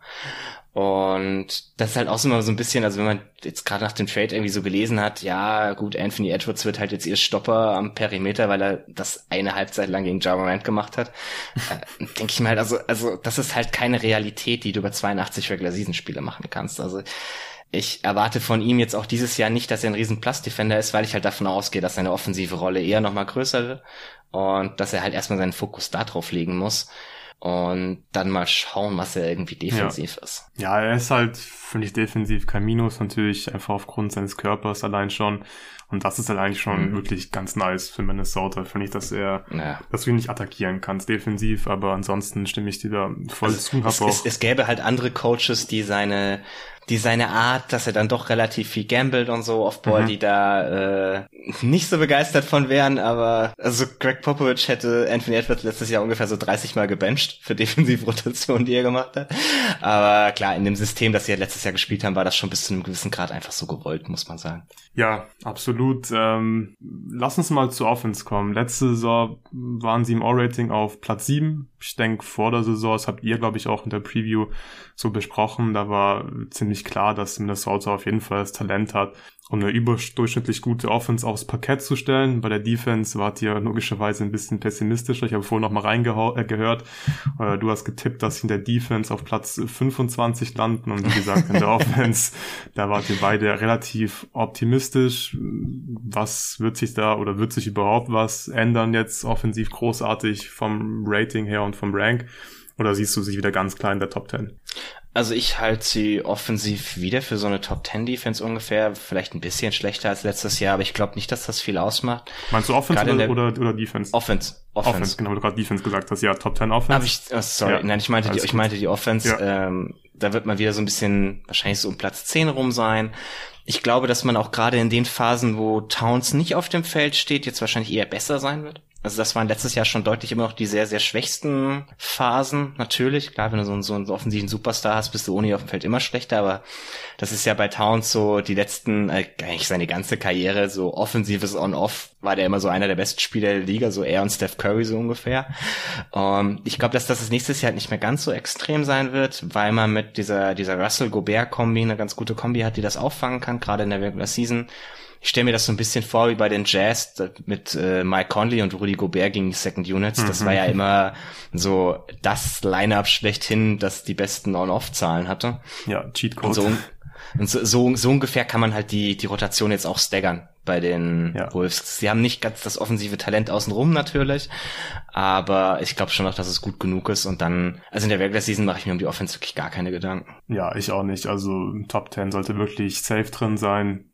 Und das ist halt auch immer so ein bisschen, also wenn man jetzt gerade nach dem Trade irgendwie so gelesen hat, ja gut, Anthony Edwards wird halt jetzt ihr Stopper am Perimeter, weil er das eine Halbzeit lang gegen Ja Morant gemacht hat, äh, denke ich mir halt, also, also das ist halt keine Realität, die du über 82 Regular Season Spiele machen kannst. Also ich erwarte von ihm jetzt auch dieses Jahr nicht, dass er ein riesen Plus-Defender ist, weil ich halt davon ausgehe, dass seine offensive Rolle eher nochmal größer wird und dass er halt erstmal seinen Fokus darauf legen muss und dann mal schauen, was er irgendwie defensiv ja. ist. Ja, er ist halt, finde ich, defensiv kein Minus, natürlich einfach aufgrund seines Körpers allein schon. Und das ist halt eigentlich schon mhm. wirklich ganz nice für Minnesota, finde ich, dass er, ja. dass du ihn nicht attackieren kannst defensiv, aber ansonsten stimme ich dir da voll also zu. Es, es, es gäbe halt andere Coaches, die seine die seine Art, dass er dann doch relativ viel gambelt und so auf Ball, mhm. die da äh, nicht so begeistert von wären, aber also Greg Popovich hätte Anthony Edwards letztes Jahr ungefähr so 30 Mal gebencht für Defensivrotation, die er gemacht hat. Aber klar, in dem System, das sie ja letztes Jahr gespielt haben, war das schon bis zu einem gewissen Grad einfach so gewollt, muss man sagen. Ja, absolut. Ähm, lass uns mal zu Offense kommen. Letzte Saison waren sie im All-Rating auf Platz 7. Ich denke, vor der Saison, das habt ihr, glaube ich, auch in der Preview so besprochen. Da war ziemlich klar, dass Minnesota auf jeden Fall das Talent hat, um eine überdurchschnittlich gute Offense aufs Parkett zu stellen. Bei der Defense wart ihr logischerweise ein bisschen pessimistischer. Ich habe vorhin noch mal reingehört. Äh, du hast getippt, dass sie in der Defense auf Platz 25 landen und wie gesagt in der Offense, da wart ihr beide relativ optimistisch. Was wird sich da oder wird sich überhaupt was ändern jetzt offensiv großartig vom Rating her und vom Rank? Oder siehst du sie wieder ganz klar in der Top 10? Also ich halte sie offensiv wieder für so eine Top 10 Defense ungefähr, vielleicht ein bisschen schlechter als letztes Jahr, aber ich glaube nicht, dass das viel ausmacht. Meinst du Offense oder, oder, oder, Defense? Offense. Offense. Offense, genau, du gerade Defense gesagt hast. Ja, Top 10 Offense. Hab ich, oh, sorry, ja. nein, ich meinte, die, ich meinte die Offense. Ja. Ähm, da wird man wieder so ein bisschen wahrscheinlich so um Platz 10 rum sein. Ich glaube, dass man auch gerade in den Phasen, wo Towns nicht auf dem Feld steht, jetzt wahrscheinlich eher besser sein wird. Also das waren letztes Jahr schon deutlich immer noch die sehr, sehr schwächsten Phasen, natürlich. Klar, wenn du so, einen, so einen offensiven Superstar hast, bist du ohne auf dem Feld immer schlechter, aber das ist ja bei Towns so die letzten, äh, eigentlich seine ganze Karriere, so offensives On-Off, war der immer so einer der besten Spieler der Liga, so er und Steph Curry so ungefähr. Ähm, ich glaube, dass das nächstes Jahr halt nicht mehr ganz so extrem sein wird, weil man mit dieser, dieser Russell-Gobert-Kombi eine ganz gute Kombi hat, die das auffangen kann, gerade in der Regular Season ich stelle mir das so ein bisschen vor wie bei den Jazz mit äh, Mike Conley und Rudy Gobert gegen die Second Units. Das war ja mhm. immer so das Line-up schlechthin, das die besten On-Off-Zahlen hatte. Ja, Cheat Code. Und so, und so, so, so ungefähr kann man halt die, die Rotation jetzt auch staggern bei den ja. Wolves. Sie haben nicht ganz das offensive Talent außenrum natürlich, aber ich glaube schon noch, dass es gut genug ist und dann, also in der Regular Season mache ich mir um die Offense wirklich gar keine Gedanken. Ja, ich auch nicht. Also Top 10 sollte wirklich safe drin sein.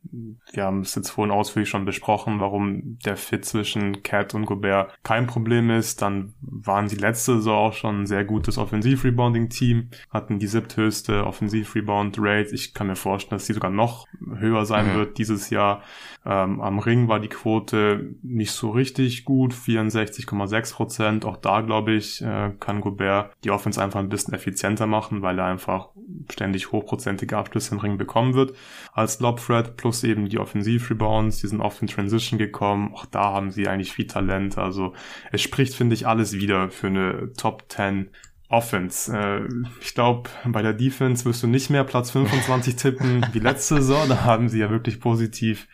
Wir haben es jetzt vorhin ausführlich schon besprochen, warum der Fit zwischen Cat und Gobert kein Problem ist. Dann waren sie letzte Saison auch schon ein sehr gutes Offensiv-Rebounding-Team, hatten die siebthöchste Offensiv-Rebound-Rate. Ich kann mir vorstellen, dass sie sogar noch höher sein mhm. wird dieses Jahr. Ähm, am Ring war die Quote nicht so richtig gut, 64,6 Prozent. Auch da, glaube ich, äh, kann Gobert die Offense einfach ein bisschen effizienter machen, weil er einfach ständig hochprozentige Abschlüsse im Ring bekommen wird als Lob-Threat, plus eben die Offensiv-Rebounds, die sind oft in Transition gekommen. Auch da haben sie eigentlich viel Talent. Also es spricht, finde ich, alles wieder für eine Top 10 Offense. Äh, ich glaube, bei der Defense wirst du nicht mehr Platz 25 tippen wie letzte Saison. Da haben sie ja wirklich positiv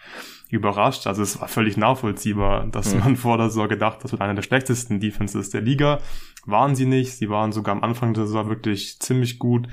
überrascht. Also es war völlig nachvollziehbar, dass mhm. man vor der Saison gedacht, das wird einer der schlechtesten Defenses der Liga. Waren sie nicht. Sie waren sogar am Anfang der Saison wirklich ziemlich gut.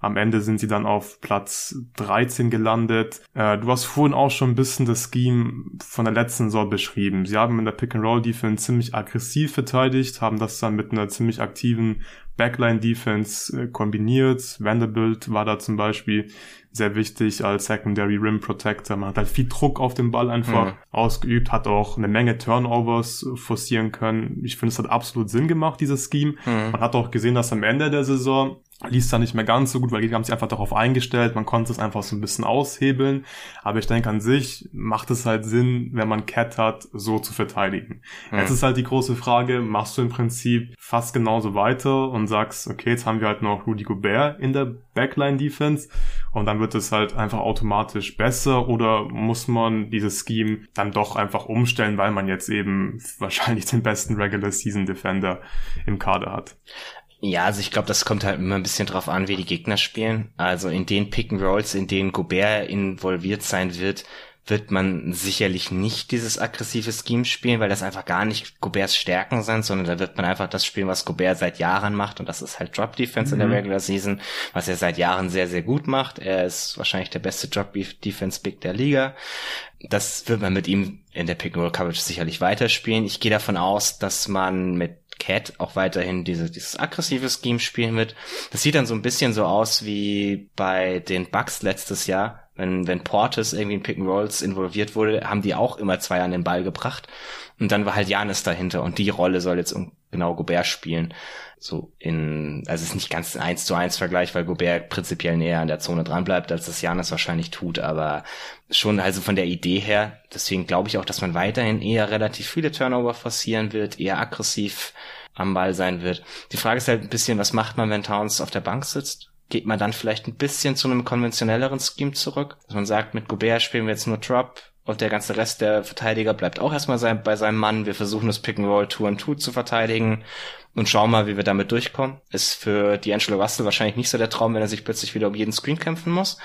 Am Ende sind sie dann auf Platz 13 gelandet. Äh, du hast vorhin auch schon ein bisschen das Scheme von der letzten Saison beschrieben. Sie haben in der Pick-and-Roll-Defense ziemlich aggressiv verteidigt, haben das dann mit einer ziemlich aktiven Backline-Defense äh, kombiniert. Vanderbilt war da zum Beispiel sehr wichtig als Secondary Rim Protector. Man hat halt viel Druck auf den Ball einfach mhm. ausgeübt, hat auch eine Menge Turnovers forcieren können. Ich finde, es hat absolut Sinn gemacht, dieses Scheme. Mhm. Man hat auch gesehen, dass am Ende der Saison liest da nicht mehr ganz so gut, weil die haben sich einfach darauf eingestellt, man konnte es einfach so ein bisschen aushebeln, aber ich denke an sich macht es halt Sinn, wenn man Cat hat, so zu verteidigen. Mhm. Jetzt ist halt die große Frage, machst du im Prinzip fast genauso weiter und sagst, okay, jetzt haben wir halt noch Rudy Gobert in der Backline-Defense und dann wird es halt einfach automatisch besser oder muss man dieses Scheme dann doch einfach umstellen, weil man jetzt eben wahrscheinlich den besten Regular Season Defender im Kader hat? Ja, also ich glaube, das kommt halt immer ein bisschen drauf an, wie die Gegner spielen. Also in den Pick and Rolls, in denen Gobert involviert sein wird, wird man sicherlich nicht dieses aggressive Scheme spielen, weil das einfach gar nicht Goberts Stärken sind, sondern da wird man einfach das spielen, was Gobert seit Jahren macht und das ist halt Drop Defense mhm. in der mhm. Regular Season, was er seit Jahren sehr, sehr gut macht. Er ist wahrscheinlich der beste Drop Defense Big der Liga. Das wird man mit ihm in der Pick and Roll Coverage sicherlich weiterspielen. Ich gehe davon aus, dass man mit Cat auch weiterhin diese, dieses aggressive Scheme spielen wird. Das sieht dann so ein bisschen so aus wie bei den Bucks letztes Jahr. Wenn, wenn Portis irgendwie in Pick and Rolls involviert wurde, haben die auch immer zwei an den Ball gebracht. Und dann war halt Janis dahinter und die Rolle soll jetzt genau Gobert spielen. So in, also es ist nicht ganz ein 1 zu 1 Vergleich, weil Gobert prinzipiell näher an der Zone dran bleibt, als das Janis wahrscheinlich tut, aber schon also von der Idee her, deswegen glaube ich auch, dass man weiterhin eher relativ viele Turnover forcieren wird, eher aggressiv am Ball sein wird. Die Frage ist halt ein bisschen, was macht man, wenn Towns auf der Bank sitzt? Geht man dann vielleicht ein bisschen zu einem konventionelleren Scheme zurück? Dass man sagt, mit Gobert spielen wir jetzt nur Drop, und der ganze Rest der Verteidiger bleibt auch erstmal sein, bei seinem Mann. Wir versuchen das Pick and Roll Two and Two zu verteidigen und schauen mal, wie wir damit durchkommen. Ist für D'Angelo Russell wahrscheinlich nicht so der Traum, wenn er sich plötzlich wieder um jeden Screen kämpfen muss.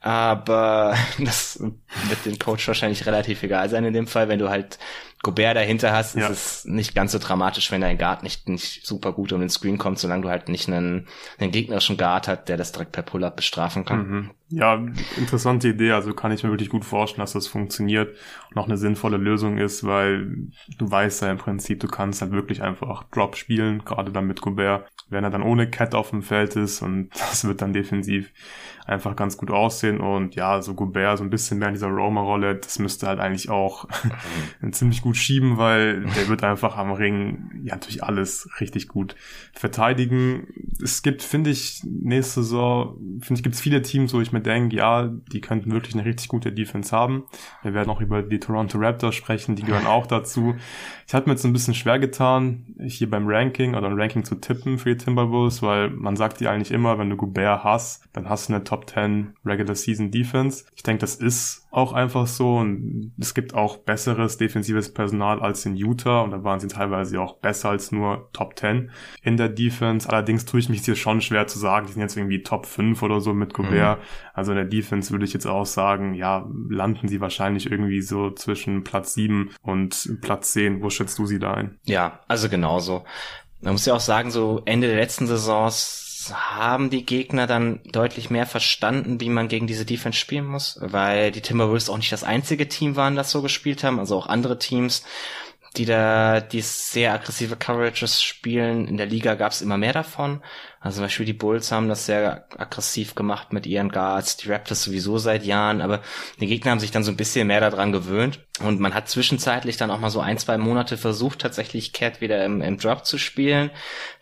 Aber das wird dem Coach wahrscheinlich relativ egal sein in dem Fall, wenn du halt Gobert dahinter hast, ja. ist es nicht ganz so dramatisch, wenn dein Guard nicht, nicht super gut um den Screen kommt, solange du halt nicht einen, einen gegnerischen Guard hat, der das direkt per Pull-Up bestrafen kann. Mhm. Ja, interessante Idee. Also kann ich mir wirklich gut vorstellen, dass das funktioniert auch eine sinnvolle Lösung ist, weil du weißt ja im Prinzip, du kannst halt wirklich einfach Drop spielen, gerade dann mit Gobert, wenn er dann ohne Cat auf dem Feld ist und das wird dann defensiv einfach ganz gut aussehen und ja, so Gobert so ein bisschen mehr in dieser Roma-Rolle, das müsste halt eigentlich auch ein ziemlich gut gut schieben, weil der wird einfach am Ring ja natürlich alles richtig gut verteidigen. Es gibt, finde ich, nächste Saison, finde ich, gibt es viele Teams, wo ich mir denke, ja, die könnten wirklich eine richtig gute Defense haben. Wir werden auch über die Toronto Raptors sprechen, die gehören auch dazu. Ich hatte mir jetzt ein bisschen schwer getan, hier beim Ranking oder ein Ranking zu tippen für die Timberwolves, weil man sagt ja eigentlich immer, wenn du Gobert hast, dann hast du eine Top 10 Regular Season Defense. Ich denke, das ist auch einfach so und es gibt auch besseres defensives Personal als in Utah und da waren sie teilweise auch besser als nur Top 10 in der Defense. Allerdings tue ich mich hier schon schwer zu sagen, die sind jetzt irgendwie Top 5 oder so mit Gobert. Mhm. Also in der Defense würde ich jetzt auch sagen, ja, landen sie wahrscheinlich irgendwie so zwischen Platz 7 und Platz 10. Wo schätzt du sie da ein? Ja, also genauso. Man muss ja auch sagen, so Ende der letzten Saisons haben die Gegner dann deutlich mehr verstanden, wie man gegen diese Defense spielen muss, weil die Timberwolves auch nicht das einzige Team waren, das so gespielt haben, also auch andere Teams, die da die sehr aggressive Coverages spielen. In der Liga gab es immer mehr davon. Also zum Beispiel die Bulls haben das sehr aggressiv gemacht mit ihren Guards, die Raptors sowieso seit Jahren, aber die Gegner haben sich dann so ein bisschen mehr daran gewöhnt und man hat zwischenzeitlich dann auch mal so ein, zwei Monate versucht, tatsächlich Cat wieder im, im Drop zu spielen.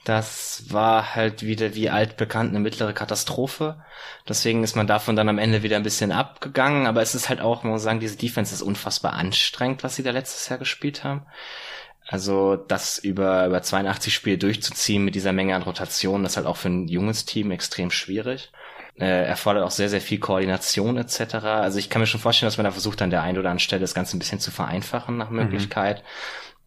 Das war halt wieder wie altbekannt eine mittlere Katastrophe. Deswegen ist man davon dann am Ende wieder ein bisschen abgegangen, aber es ist halt auch, man muss sagen, diese Defense ist unfassbar anstrengend, was sie da letztes Jahr gespielt haben. Also das über, über 82 Spiele durchzuziehen mit dieser Menge an Rotationen, ist halt auch für ein junges Team extrem schwierig. Äh, erfordert auch sehr, sehr viel Koordination etc. Also ich kann mir schon vorstellen, dass man da versucht, an der einen oder anderen Stelle das Ganze ein bisschen zu vereinfachen nach mhm. Möglichkeit. Mhm.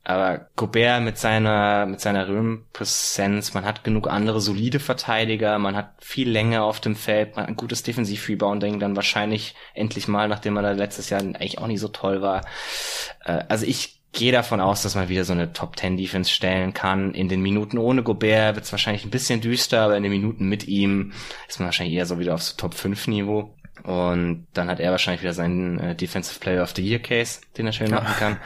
Aber Gobert mit seiner, mit seiner Röhrenpräsenz, man hat genug andere solide Verteidiger, man hat viel Länge auf dem Feld, man hat ein gutes Defensiv-Rebounding, dann wahrscheinlich endlich mal, nachdem man da letztes Jahr eigentlich auch nicht so toll war. Äh, also ich gehe davon aus, dass man wieder so eine Top 10 Defense stellen kann. In den Minuten ohne Gobert wird es wahrscheinlich ein bisschen düster, aber in den Minuten mit ihm ist man wahrscheinlich eher so wieder auf so Top 5 Niveau. Und dann hat er wahrscheinlich wieder seinen äh, Defensive Player of the Year Case, den er schön machen kann.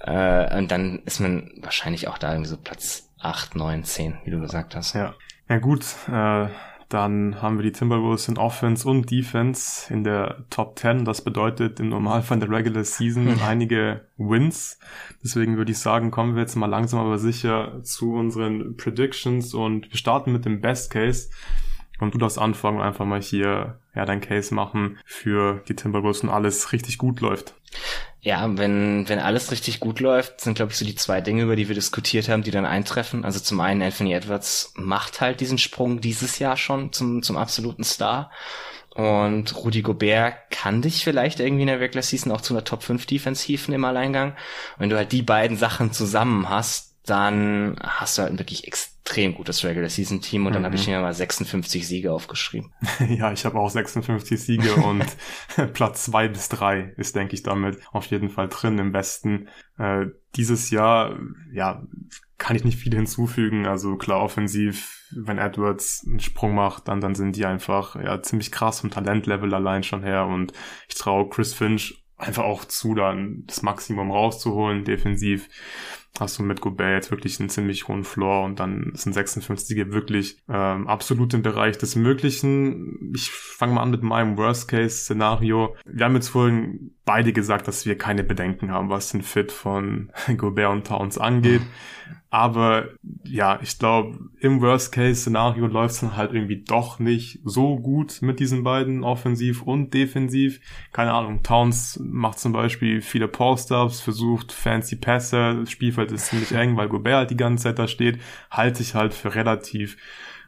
äh, und dann ist man wahrscheinlich auch da irgendwie so Platz 8, 9, 10, wie du gesagt hast. Ja. Ja gut, äh, dann haben wir die Timberwolves in Offense und Defense in der Top 10. Das bedeutet im Normalfall in der Regular Season einige Wins. Deswegen würde ich sagen, kommen wir jetzt mal langsam aber sicher zu unseren Predictions und wir starten mit dem Best Case. Und du darfst anfangen und einfach mal hier ja dein Case machen für die Timberwolves und alles richtig gut läuft. Ja, wenn, wenn alles richtig gut läuft, sind, glaube ich, so die zwei Dinge, über die wir diskutiert haben, die dann eintreffen. Also zum einen, Anthony Edwards macht halt diesen Sprung dieses Jahr schon zum, zum absoluten Star. Und Rudy Gobert kann dich vielleicht irgendwie in der Regular Season auch zu einer Top 5 Defense hieven im Alleingang. Wenn du halt die beiden Sachen zusammen hast, dann hast du halt wirklich extrem extrem gutes Regular Season Team und dann mhm. habe ich mir mal 56 Siege aufgeschrieben. ja, ich habe auch 56 Siege und Platz zwei bis drei ist, denke ich, damit auf jeden Fall drin im Westen. Äh, dieses Jahr, ja, kann ich nicht viel hinzufügen. Also klar, offensiv, wenn Edwards einen Sprung macht, dann, dann sind die einfach ja ziemlich krass vom Talentlevel allein schon her und ich traue Chris Finch einfach auch zu, dann das Maximum rauszuholen, defensiv hast du mit Gobert jetzt wirklich einen ziemlich hohen Floor und dann sind 56er wirklich ähm, absolut im Bereich des Möglichen. Ich fange mal an mit meinem Worst-Case-Szenario. Wir haben jetzt vorhin beide gesagt, dass wir keine Bedenken haben, was den Fit von Gobert und Towns angeht. Aber ja, ich glaube, im Worst-Case-Szenario läuft es dann halt irgendwie doch nicht so gut mit diesen beiden, offensiv und defensiv. Keine Ahnung, Towns macht zum Beispiel viele Post-Ups, versucht fancy Pässe, das Spielfeld ist ziemlich eng, weil Gobert halt die ganze Zeit da steht. Halte ich halt für relativ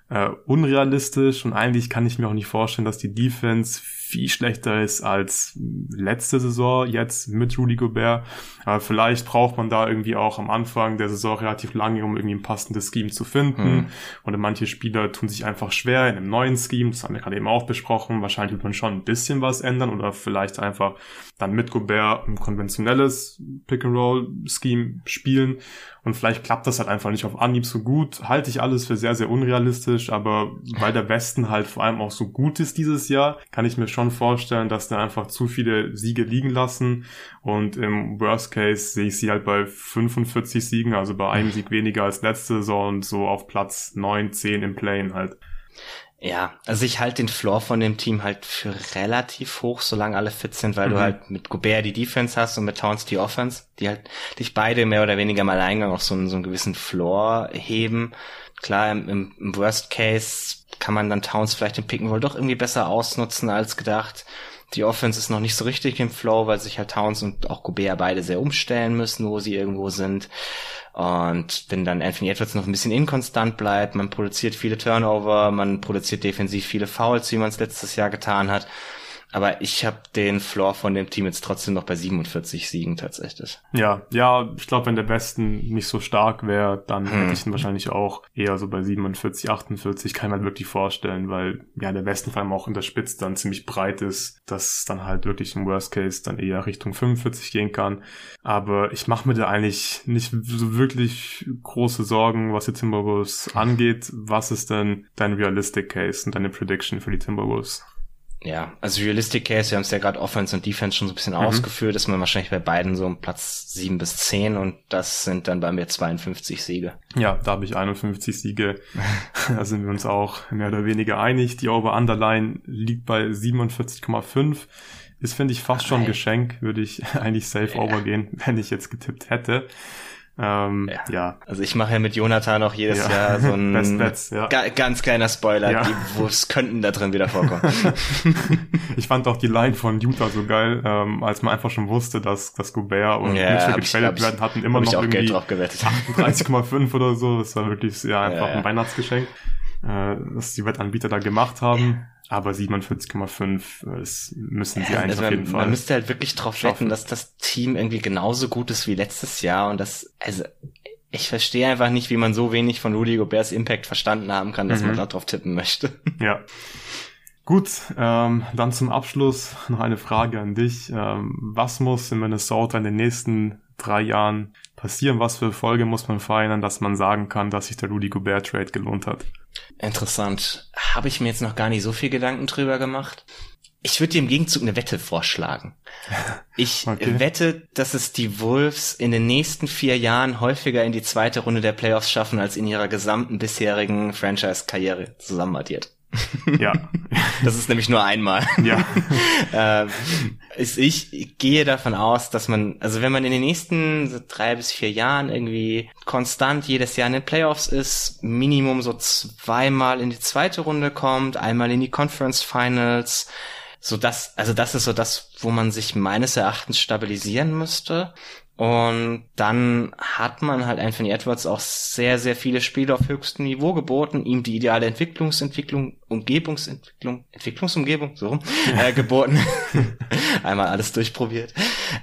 äh, unrealistisch und eigentlich kann ich mir auch nicht vorstellen, dass die Defense viel schlechter ist als letzte Saison jetzt mit Rudy Gobert. Aber vielleicht braucht man da irgendwie auch am Anfang der Saison relativ lange, um irgendwie ein passendes Scheme zu finden. Mhm. Oder manche Spieler tun sich einfach schwer in einem neuen Scheme. Das haben wir gerade eben auch besprochen. Wahrscheinlich wird man schon ein bisschen was ändern oder vielleicht einfach dann mit Gobert ein konventionelles Pick-and-Roll-Scheme spielen. Und vielleicht klappt das halt einfach nicht auf Anhieb so gut. Halte ich alles für sehr, sehr unrealistisch. Aber weil der Westen halt vor allem auch so gut ist dieses Jahr, kann ich mir schon vorstellen, dass da einfach zu viele Siege liegen lassen. Und im Worst Case sehe ich sie halt bei 45 Siegen, also bei einem Sieg weniger als letzte Saison und so auf Platz 9, 10 im Plane halt. Ja, also ich halte den Floor von dem Team halt für relativ hoch, solange alle fit sind, weil mhm. du halt mit Gobert die Defense hast und mit Towns die Offense, die halt dich beide mehr oder weniger mal Eingang auf so einen, so einen gewissen Floor heben. Klar, im, im Worst Case kann man dann Towns vielleicht im Picken wohl doch irgendwie besser ausnutzen als gedacht. Die Offense ist noch nicht so richtig im Flow, weil sich halt Towns und auch Gobert beide sehr umstellen müssen, wo sie irgendwo sind. Und wenn dann Anthony Edwards noch ein bisschen inkonstant bleibt, man produziert viele Turnover, man produziert defensiv viele Fouls, wie man es letztes Jahr getan hat, aber ich habe den Floor von dem Team jetzt trotzdem noch bei 47 Siegen tatsächlich. Ja, ja, ich glaube, wenn der Westen nicht so stark wäre, dann hm. hätte ich ihn wahrscheinlich auch eher so bei 47, 48, kann ich mir halt wirklich vorstellen, weil ja der Westen vor allem auch in der Spitze dann ziemlich breit ist, dass dann halt wirklich im Worst Case dann eher Richtung 45 gehen kann. Aber ich mache mir da eigentlich nicht so wirklich große Sorgen, was die Timberwolves angeht. Was ist denn dein Realistic Case und deine Prediction für die Timberwolves? Ja, also Realistic Case, wir haben es ja gerade Offense und Defense schon so ein bisschen mhm. ausgeführt, ist man wahrscheinlich bei beiden so um Platz 7 bis 10 und das sind dann bei mir 52 Siege. Ja, da habe ich 51 Siege. da sind wir uns auch mehr oder weniger einig. Die Over-Underline liegt bei 47,5. Ist, finde ich, fast schon ein Geschenk, würde ich eigentlich safe ja. overgehen, wenn ich jetzt getippt hätte. Ähm, ja. ja. Also ich mache ja mit Jonathan auch jedes ja. Jahr so ein Best Bets, ja. ga ganz kleiner Spoiler, wo es könnten da drin wieder vorkommen. ich fand auch die Line von Utah so geil, ähm, als man einfach schon wusste, dass, dass Gobert und ja, Mitchell getradet werden, hatten immer noch irgendwie 38,5 oder so. Das war wirklich ja einfach ein Weihnachtsgeschenk, äh, dass die Wettanbieter da gemacht haben. Aber 47,5 äh, müssen sie ja, eigentlich also auf jeden man, Fall. Man müsste halt wirklich drauf schaffen. wetten, dass das Team irgendwie genauso gut ist wie letztes Jahr und das, also ich verstehe einfach nicht, wie man so wenig von Rudy Goberts Impact verstanden haben kann, dass mhm. man da drauf tippen möchte. Ja. Gut, ähm, dann zum Abschluss noch eine Frage an dich. Ähm, was muss in Minnesota in den nächsten drei Jahren passieren? Was für Folge muss man feiern, dass man sagen kann, dass sich der Rudy Gobert Trade gelohnt hat? Interessant. Habe ich mir jetzt noch gar nicht so viel Gedanken drüber gemacht. Ich würde dir im Gegenzug eine Wette vorschlagen. Ich okay. wette, dass es die Wolves in den nächsten vier Jahren häufiger in die zweite Runde der Playoffs schaffen, als in ihrer gesamten bisherigen Franchise-Karriere zusammenaddiert. Ja. Das ist nämlich nur einmal. Ja. ähm, ist, ich gehe davon aus, dass man, also wenn man in den nächsten so drei bis vier Jahren irgendwie konstant jedes Jahr in den Playoffs ist, Minimum so zweimal in die zweite Runde kommt, einmal in die Conference Finals, so das, also das ist so das, wo man sich meines Erachtens stabilisieren müsste. Und dann hat man halt Anthony Edwards auch sehr, sehr viele Spiele auf höchstem Niveau geboten, ihm die ideale Entwicklungsentwicklung, Umgebungsentwicklung, Entwicklungsumgebung, so rum, äh, geboten. Einmal alles durchprobiert.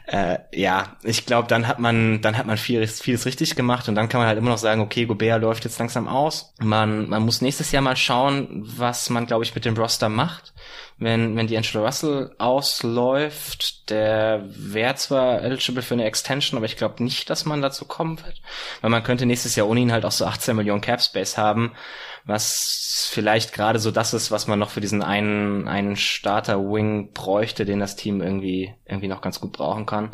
Äh, ja, ich glaube, dann hat man, dann hat man vieles, vieles richtig gemacht und dann kann man halt immer noch sagen, okay, Gobert läuft jetzt langsam aus. Man, man muss nächstes Jahr mal schauen, was man, glaube ich, mit dem Roster macht wenn, wenn die Angelo Russell ausläuft, der wäre zwar eligible für eine Extension, aber ich glaube nicht, dass man dazu kommen wird. Weil man könnte nächstes Jahr ohne ihn halt auch so 18 Millionen Cap Space haben, was vielleicht gerade so das ist, was man noch für diesen einen, einen Starter-Wing bräuchte, den das Team irgendwie, irgendwie noch ganz gut brauchen kann.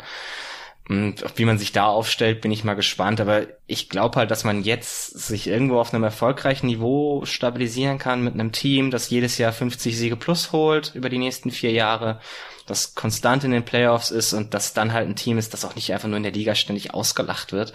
Und wie man sich da aufstellt, bin ich mal gespannt. Aber ich glaube halt, dass man jetzt sich irgendwo auf einem erfolgreichen Niveau stabilisieren kann mit einem Team, das jedes Jahr 50 Siege plus holt über die nächsten vier Jahre, das konstant in den Playoffs ist und das dann halt ein Team ist, das auch nicht einfach nur in der Liga ständig ausgelacht wird.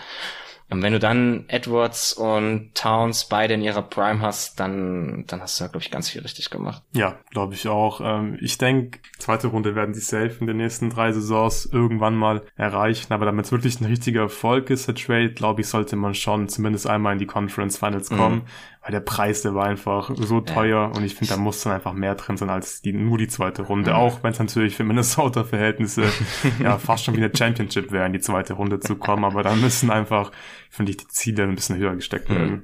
Und wenn du dann Edwards und Towns beide in ihrer Prime hast, dann, dann hast du ja, glaube ich, ganz viel richtig gemacht. Ja, glaube ich auch. Ähm, ich denke, zweite Runde werden die safe in den nächsten drei Saisons irgendwann mal erreichen. Aber damit es wirklich ein richtiger Erfolg ist, der Trade, glaube ich, sollte man schon zumindest einmal in die Conference Finals mhm. kommen. Mhm. Weil der Preis, der war einfach so teuer und ich finde, da muss dann einfach mehr drin sein als die, nur die zweite Runde. Mhm. Auch wenn es natürlich für Minnesota-Verhältnisse ja fast schon wie eine Championship wäre, in die zweite Runde zu kommen. Aber da müssen einfach finde ich, die Ziele ein bisschen höher gesteckt werden.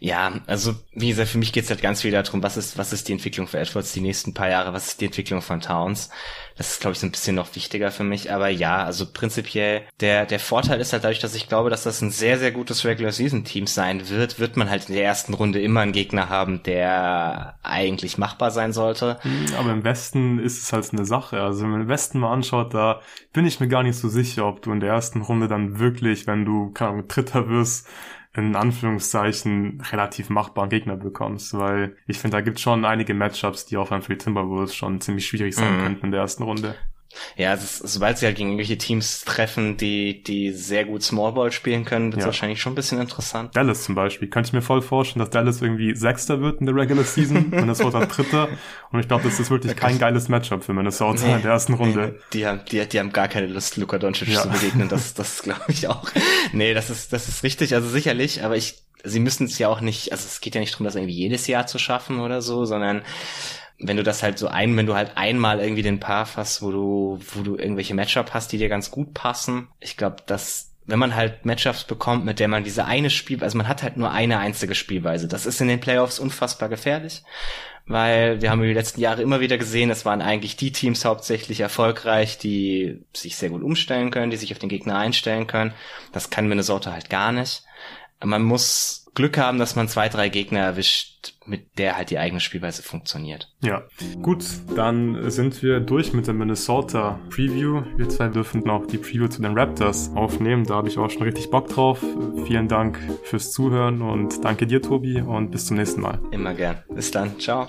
Ja, also wie gesagt, für mich geht's halt ganz viel darum, was ist, was ist die Entwicklung für Edwards die nächsten paar Jahre, was ist die Entwicklung von Towns. Das ist, glaube ich, so ein bisschen noch wichtiger für mich. Aber ja, also prinzipiell, der, der Vorteil ist halt dadurch, dass ich glaube, dass das ein sehr, sehr gutes Regular-Season-Team sein wird, wird man halt in der ersten Runde immer einen Gegner haben, der eigentlich machbar sein sollte. Hm, aber im Westen ist es halt eine Sache. Also wenn man den Westen mal anschaut, da bin ich mir gar nicht so sicher, ob du in der ersten Runde dann wirklich, wenn du, keine Ahnung, Dritter wirst, in Anführungszeichen relativ machbaren Gegner bekommst, weil ich finde, da gibt es schon einige Matchups, die auch für die Timberwolves schon ziemlich schwierig sein mhm. könnten in der ersten Runde. Ja, ist, sobald sie halt gegen irgendwelche Teams treffen, die, die sehr gut Smallball spielen können, wird es ja. wahrscheinlich schon ein bisschen interessant. Dallas zum Beispiel. Könnte ich mir voll vorstellen, dass Dallas irgendwie Sechster wird in der Regular Season, Minnesota Dritter. Und ich glaube, das ist wirklich kein geiles Matchup für Minnesota nee, in der ersten Runde. Nee, die haben, die, die haben gar keine Lust, Luka Doncic ja. zu begegnen. Das, das glaube ich auch. Nee, das ist, das ist richtig. Also sicherlich, aber ich, sie müssen es ja auch nicht, also es geht ja nicht darum, das irgendwie jedes Jahr zu schaffen oder so, sondern wenn du das halt so ein, wenn du halt einmal irgendwie den Path hast, wo du, wo du irgendwelche Matchup hast, die dir ganz gut passen, ich glaube, dass wenn man halt Matchups bekommt, mit der man diese eine Spiel, also man hat halt nur eine einzige Spielweise. Das ist in den Playoffs unfassbar gefährlich, weil wir haben die letzten Jahre immer wieder gesehen, es waren eigentlich die Teams hauptsächlich erfolgreich, die sich sehr gut umstellen können, die sich auf den Gegner einstellen können. Das kann Minnesota halt gar nicht. Man muss Glück haben, dass man zwei, drei Gegner erwischt, mit der halt die eigene Spielweise funktioniert. Ja, gut, dann sind wir durch mit der Minnesota Preview. Wir zwei dürfen noch die Preview zu den Raptors aufnehmen. Da habe ich auch schon richtig Bock drauf. Vielen Dank fürs Zuhören und danke dir, Tobi, und bis zum nächsten Mal. Immer gern. Bis dann. Ciao.